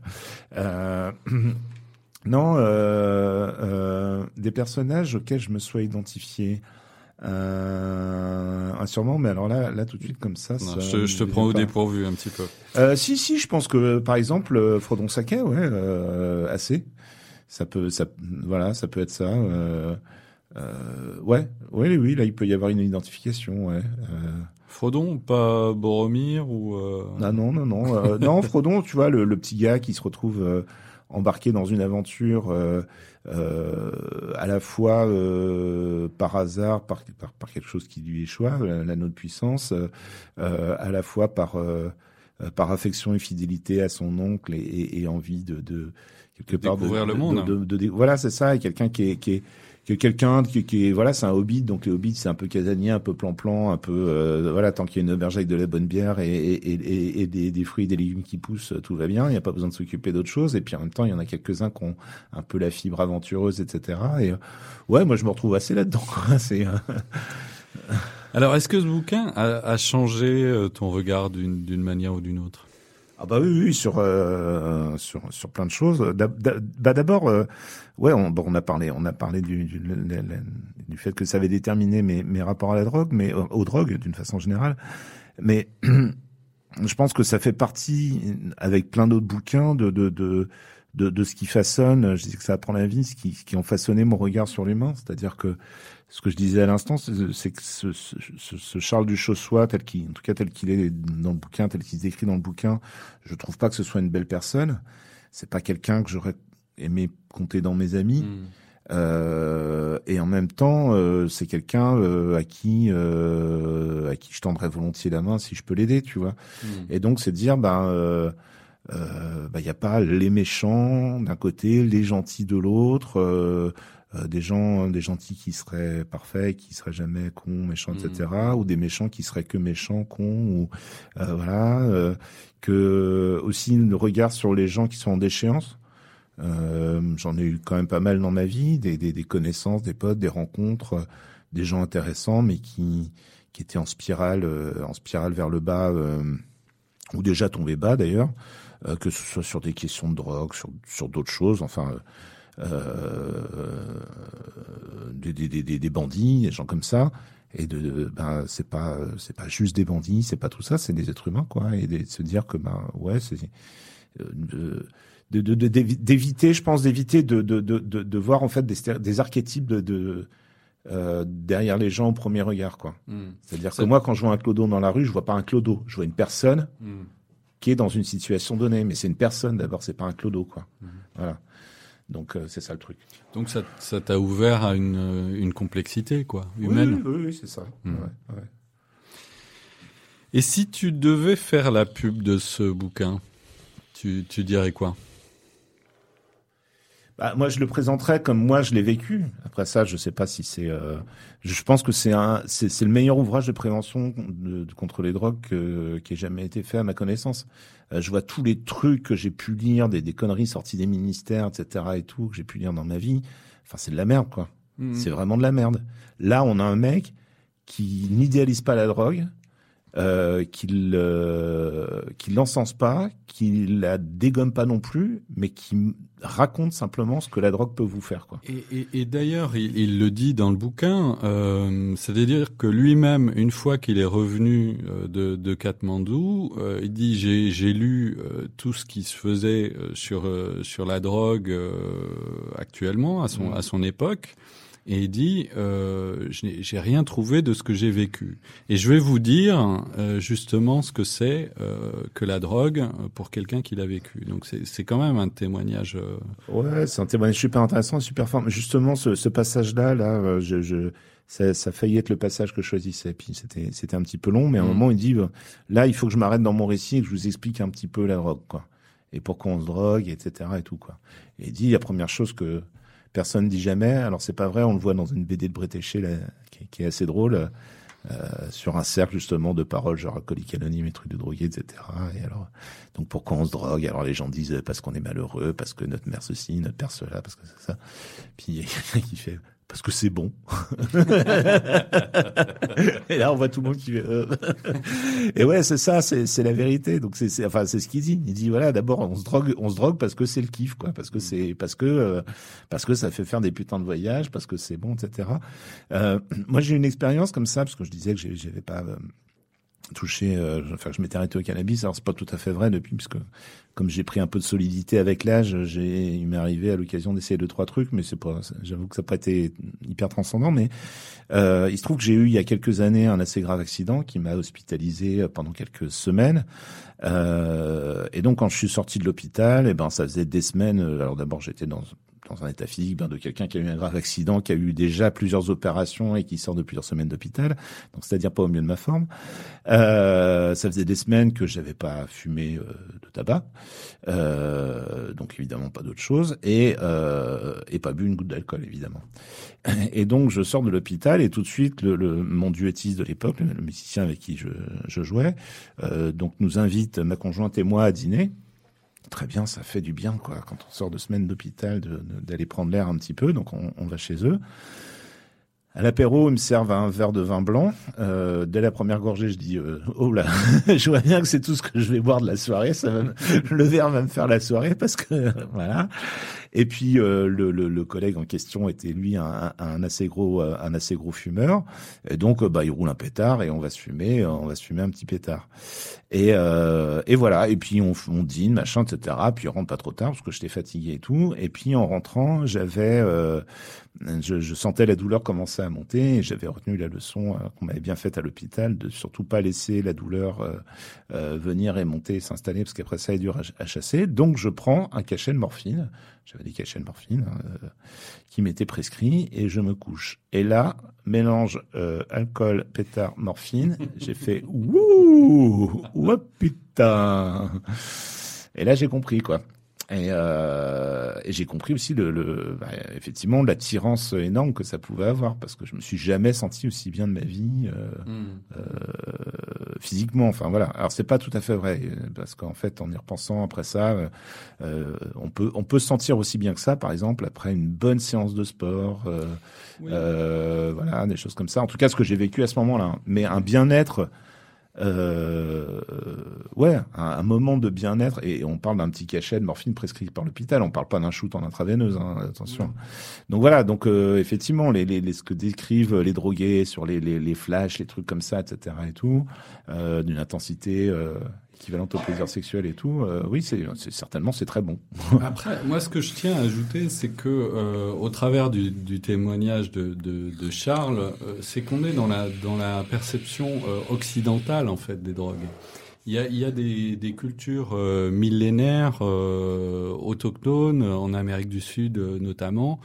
euh, non, euh, euh, des personnages auxquels je me sois identifié. Euh, sûrement, mais alors là, là tout de suite comme ça. Non, ça je, te, je te prends au dépourvu un petit peu. Euh, si, si, je pense que par exemple euh, Frodon Saquet, ouais, euh, assez. Ça peut, ça, voilà, ça peut être ça. Euh, euh, ouais, oui, oui, là il peut y avoir une identification, ouais. Euh, Frodon, pas Boromir ou... euh, ah non, non, non, non, Frodon, tu vois, le, le petit gars qui se retrouve euh, embarqué dans une aventure euh, à la fois euh, par hasard, par, par, par quelque chose qui lui échoit, euh, l'anneau de puissance, euh, euh, à la fois par par affection et fidélité à son oncle et, et, et envie de, de quelque part de- Découvrir le de- monde. de- de- de- voilà, c'est ça, et quelqu'un qui est, qui est que quelqu'un qui, qui est voilà c'est un hobbit donc les hobbits c'est un peu casanier un peu plan-plan un peu euh, voilà tant qu'il y a une auberge avec de la bonne bière et, et, et, et des, fruits et des légumes qui poussent tout va bien il n'y a pas besoin de s'occuper d'autre chose. Et puis en même temps il y en a quelques-uns qui ont un peu la fibre aventureuse etc et euh, ouais moi je me retrouve assez là-dedans c'est euh, Alors, est-ce que ce bouquin a, a changé euh, ton regard d'une manière ou d'une autre? Ah bah oui, oui, sur euh, sur sur plein de choses. Bah d'abord, euh, ouais, on, bon, on a parlé, on a parlé du, du du fait que ça avait déterminé mes mes rapports à la drogue, mais euh, aux drogues d'une façon générale. Mais je pense que ça fait partie, avec plein d'autres bouquins, de de de de, de ce qui façonne. Je dis que ça apprend la vie, ce qui ce qui ont façonné mon regard sur l'humain. C'est-à-dire que ce que je disais à l'instant, c'est que ce, ce, ce- Charles Duchossois, tel qu'il, en tout cas tel qu'il est dans le bouquin, tel qu'il se décrit dans le bouquin, je trouve pas que ce soit une belle personne. C'est pas quelqu'un que j'aurais aimé compter dans mes amis. Hmm. Euh, et en même temps, euh, c'est quelqu'un euh, à qui euh, à qui je tendrais volontiers la main si je peux l'aider, tu vois. Hmm. Et donc, c'est de dire, ben, euh, euh, ben, il n'y a pas les méchants d'un côté, les gentils de l'autre, euh, euh, des gens, des gentils qui seraient parfaits, qui seraient jamais cons, méchants, etc., ou des méchants qui seraient que méchants, cons, ou euh, voilà, euh, que aussi le regard sur les gens qui sont en déchéance. Euh, J'en ai eu quand même pas mal dans ma vie, des, des, des connaissances, des potes, des rencontres, euh, des gens intéressants, mais qui qui étaient en spirale, euh, en spirale vers le bas, euh, ou déjà tombés bas d'ailleurs, euh, que ce soit sur des questions de drogue, sur sur d'autres choses, enfin. Euh, des, des, des, des bandits, des gens comme ça, et de, ben c'est pas c'est pas juste des bandits, c'est pas tout ça, c'est des êtres humains quoi, et de, se dire que ben ouais c'est euh, d'éviter, je pense, d'éviter de, de, de, de, voir en fait des, des archétypes de, de euh, derrière les gens au premier regard, quoi. Hmm. C'est-à-dire que moi, quand je vois un clodo dans la rue, je vois pas un clodo, je vois une personne Hmm. Qui est dans une situation donnée, mais c'est une personne d'abord, c'est pas un clodo, quoi. Voilà. Donc euh, c'est ça le truc. Donc ça ça t'a ouvert à une, euh, une complexité, quoi, humaine. Oui, oui, oui, c'est ça. Mhm. Ouais, ouais. Et si tu devais faire la pub de ce bouquin, tu, tu dirais quoi? Bah, moi, je le présenterais comme moi je l'ai vécu. Après ça, je sais pas si c'est. euh, je pense que c'est un, c'est, c'est le meilleur ouvrage de prévention de, de- contre les drogues que- qui ait jamais été fait à ma connaissance. Euh, je vois tous les trucs que j'ai pu lire, des, des conneries sorties des ministères, etc. et tout que j'ai pu lire dans ma vie. Enfin, c'est de la merde, quoi. Hmm. C'est vraiment de la merde. Là, on a un mec qui n'idéalise pas la drogue, euh, qui euh, qui l'encense pas, qui la dégomme pas non plus, mais qui raconte simplement ce que la drogue peut vous faire, quoi. Et, et- et d'ailleurs, il, il le dit dans le bouquin, euh, c'est-à-dire que lui-même, une fois qu'il est revenu euh, de, de Katmandou, euh, il dit j'ai lu euh, tout ce qui se faisait sur sur la drogue actuellement à son Mm. à son époque. Et il dit, euh, j'ai rien trouvé de ce que j'ai vécu. Et je vais vous dire euh, justement ce que c'est euh, que la drogue euh, pour quelqu'un qui l'a vécu. Donc c'est c'est quand même un témoignage. euh, Ouais, c'est un témoignage super intéressant, super fort. Mais Justement, ce, ce passage-là, là, euh, je, je, ça, ça a failli être le passage que je choisissais. Puis c'était, c'était un petit peu long, mais à un Mhm. moment, il dit, là, il faut que je m'arrête dans mon récit et que je vous explique un petit peu la drogue, quoi. Et pourquoi on se drogue, etc. et tout, quoi. Et il dit, la première chose que personne dit jamais, alors c'est pas vrai, on le voit dans une BD de Bretéché, là, qui, est- assez drôle, euh, sur un cercle, justement, de paroles, genre alcoolique anonyme et trucs de drogués, etc. Et alors, donc pourquoi on se drogue? Alors les gens disent euh, parce qu'on est malheureux, parce que notre mère ceci, notre père cela, parce que c'est ça. Puis il y a quelqu'un qui fait parce que c'est bon. et là, on voit tout le monde qui. euh. et ouais, c'est ça, c'est c'est la vérité. Donc c'est c'est- enfin c'est ce qu'il dit. Il dit voilà, d'abord on se drogue, on se drogue parce que c'est le kiff, quoi, parce que c'est parce que euh, parce que ça fait faire des putains de voyages, parce que c'est bon, etc. Euh, moi, j'ai une expérience comme ça parce que je disais que j'avais pas. euh, touché, euh, enfin, je m'étais arrêté au cannabis. Alors, c'est pas tout à fait vrai depuis, puisque comme j'ai pris un peu de solidité avec l'âge, j'ai, il m'est arrivé à l'occasion d'essayer deux, trois trucs, mais c'est pas, j'avoue que ça n'a pas été hyper transcendant, mais, euh, il se trouve que j'ai eu, il y a quelques années, un assez grave accident qui m'a hospitalisé pendant quelques semaines. Euh, et donc, quand je suis sorti de l'hôpital, et ben, ça faisait des semaines, euh, alors d'abord, j'étais dans, dans un état physique ben, de quelqu'un qui a eu un grave accident, qui a eu déjà plusieurs opérations et qui sort de plusieurs semaines d'hôpital, donc c'est-à-dire pas au mieux de ma forme. Euh, ça faisait des semaines que j'avais pas fumé euh, de tabac, euh, donc évidemment pas d'autre chose, et, euh, et pas bu une goutte d'alcool évidemment. Et donc je sors de l'hôpital et tout de suite le, le mon duettiste de l'époque, le, musicien avec qui je, je jouais, euh, donc nous invite ma conjointe et moi à dîner. Très bien, ça fait du bien quoi quand on sort de semaine d'hôpital d'aller prendre l'air un petit peu, donc on, on va chez eux. À l'apéro, ils me servent un verre de vin blanc. Euh, dès la première gorgée, je dis euh, oh là, je vois bien que c'est tout ce que je vais boire de la soirée. Ça va le verre va me faire la soirée parce que voilà. Et puis euh, le, le, le collègue en question était lui un, un assez gros euh, un assez gros fumeur. Et donc euh, bah il roule un pétard et on va se fumer, euh, on va se fumer un petit pétard. Et, et voilà. Et puis on, on dîne, machin, etc. Puis on rentre pas trop tard parce que j'étais fatigué et tout. Et puis en rentrant, j'avais je, sentais la douleur commencer à monter et j'avais retenu la leçon euh, qu'on m'avait bien faite à l'hôpital de surtout pas laisser la douleur euh, euh, venir et monter et s'installer parce qu'après ça est dur à, chasser. Donc je prends un cachet de morphine, j'avais des cachets de morphine euh, qui m'étaient prescrits et je me couche. Et là, mélange alcool, pétard, morphine, j'ai fait ouh, oh putain. Et là j'ai compris quoi. Et, euh, et j'ai compris aussi le, le bah, effectivement l'attirance énorme que ça pouvait avoir parce que je me suis jamais senti aussi bien de ma vie euh, euh, physiquement. Enfin voilà. Alors c'est pas tout à fait vrai parce qu'en fait en y repensant après ça, euh, euh, on peut on peut se sentir aussi bien que ça. Par exemple après une bonne séance de sport, euh, Oui. euh, voilà des choses comme ça. En tout cas ce que j'ai vécu à ce moment-là. Mais un bien-être. Euh, ouais, un, un moment de bien-être et on parle d'un petit cachet de morphine prescrit par l'hôpital. On parle pas d'un shoot en intraveineuse, hein, attention. Donc voilà, donc euh, effectivement, les, les, les- ce que décrivent les drogués sur les, les, les flashs, les trucs comme ça, etc. et tout, euh, d'une intensité euh, équivalente au plaisir sexuel et tout. euh, oui, c'est certainement c'est très bon. Après, moi, ce que je tiens à ajouter, c'est que euh, au travers du, du témoignage de, de, de Charles, euh, c'est qu'on est dans la dans la perception euh, occidentale en fait des drogues. Il y a, il y a des, des cultures euh, millénaires euh, autochtones en Amérique du Sud notamment.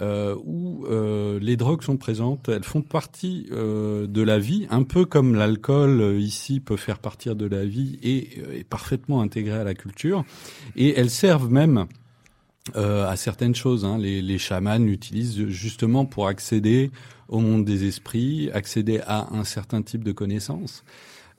Euh, où euh, les drogues sont présentes, elles font partie euh, de la vie, un peu comme l'alcool euh, ici peut faire partie de la vie et euh, est parfaitement intégré à la culture. Et elles servent même euh, à certaines choses. Hein. Les, les chamans l'utilisent justement pour accéder au monde des esprits, accéder à un certain type de connaissances.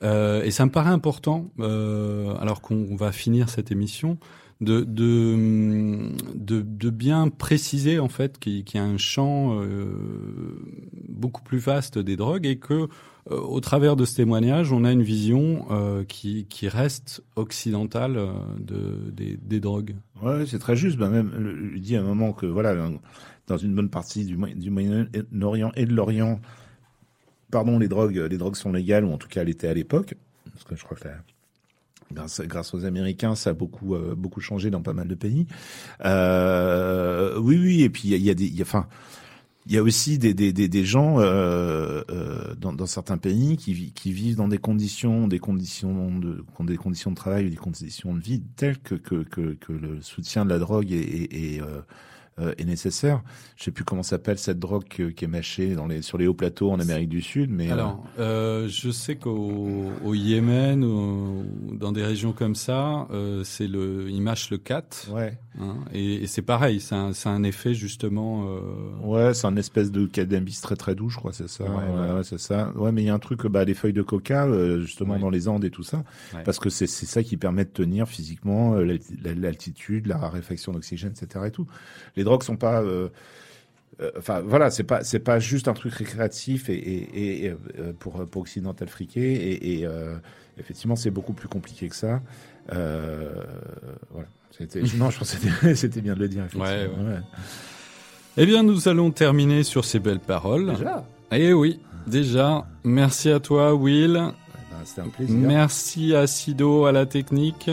Euh, et ça me paraît important, euh, alors qu'on va finir cette émission, de, de, de, bien préciser en fait qu'il y a un champ euh, beaucoup plus vaste des drogues et que euh, au travers de ce témoignage, on a une vision euh, qui, qui reste occidentale de, des, des drogues. Ouais, c'est très juste. Ben même, euh, il dit à un moment que voilà, dans une bonne partie du, du Moyen-Orient et de l'Orient, pardon, les drogues, les drogues sont légales ou en tout cas elles étaient à l'époque, parce que je crois que la- grâce, grâce aux Américains, ça a beaucoup, euh, beaucoup changé dans pas mal de pays. Euh, oui, oui, et puis il y y a des, y a, enfin. Il y a aussi des, des, des, des gens euh, euh, dans, dans certains pays qui, qui vivent dans des conditions, des conditions de, des conditions de travail, ou des conditions de vie telles que, que, que, que le soutien de la drogue est, est, est, euh, est nécessaire. Je sais plus comment s'appelle cette drogue qui est mâchée dans les, sur les hauts plateaux en Amérique du Sud, mais euh, Alors, euh, je sais qu'au au Yémen, ou dans des régions comme ça, euh, c'est le, ils mâchent le cat, ouais, hein, et, et c'est pareil, c'est un, un effet justement. Euh, ouais, c'est un espèce de cannabis très très doux, je crois, c'est ça. Ouais, Ouais, ouais. ouais, c'est ça. Ouais, mais il y a un truc, bah, les feuilles de coca, euh, justement dans les Andes et tout ça, parce que c'est ça qui permet de tenir physiquement euh, l'alti- l'altitude, la raréfaction d'oxygène, etc. Et tout. Les drogues sont pas euh, euh, enfin voilà, c'est pas c'est pas juste un truc récréatif et, et, et euh, pour pour occidental friqué et, et euh, effectivement c'est beaucoup plus compliqué que ça. Euh, voilà. C'était, non, je pense que c'était, bien de le dire. Ouais, ouais. Eh bien, nous allons terminer sur ces belles paroles. Déjà? Eh oui, déjà. Merci à toi, Will. Ouais, ben, c'était un plaisir. Merci à Sido à la technique.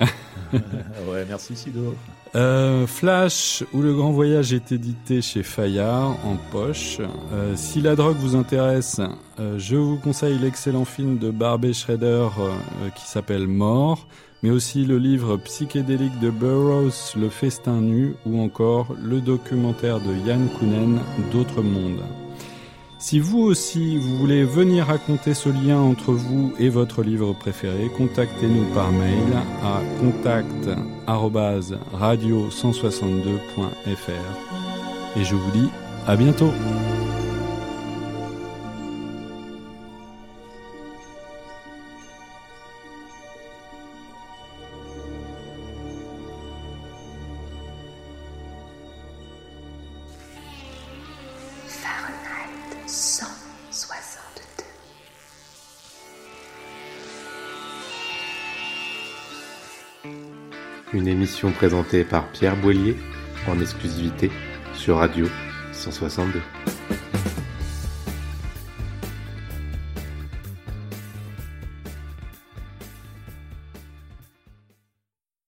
ouais, merci Sido. Euh, Flash ou le Grand Voyage est édité chez Fayard en poche. Euh, si la drogue vous intéresse, euh, je vous conseille l'excellent film de Barbet Schrader euh, qui s'appelle Mort, mais aussi le livre psychédélique de Burroughs, Le Festin nu, ou encore le documentaire de Yann Kounen, D'autres mondes. Si vous aussi vous voulez venir raconter ce lien entre vous et votre livre préféré, contactez-nous par mail à contact@radio162.fr et je vous dis à bientôt. Une émission présentée par Pierre Boillier en exclusivité sur Radio 162.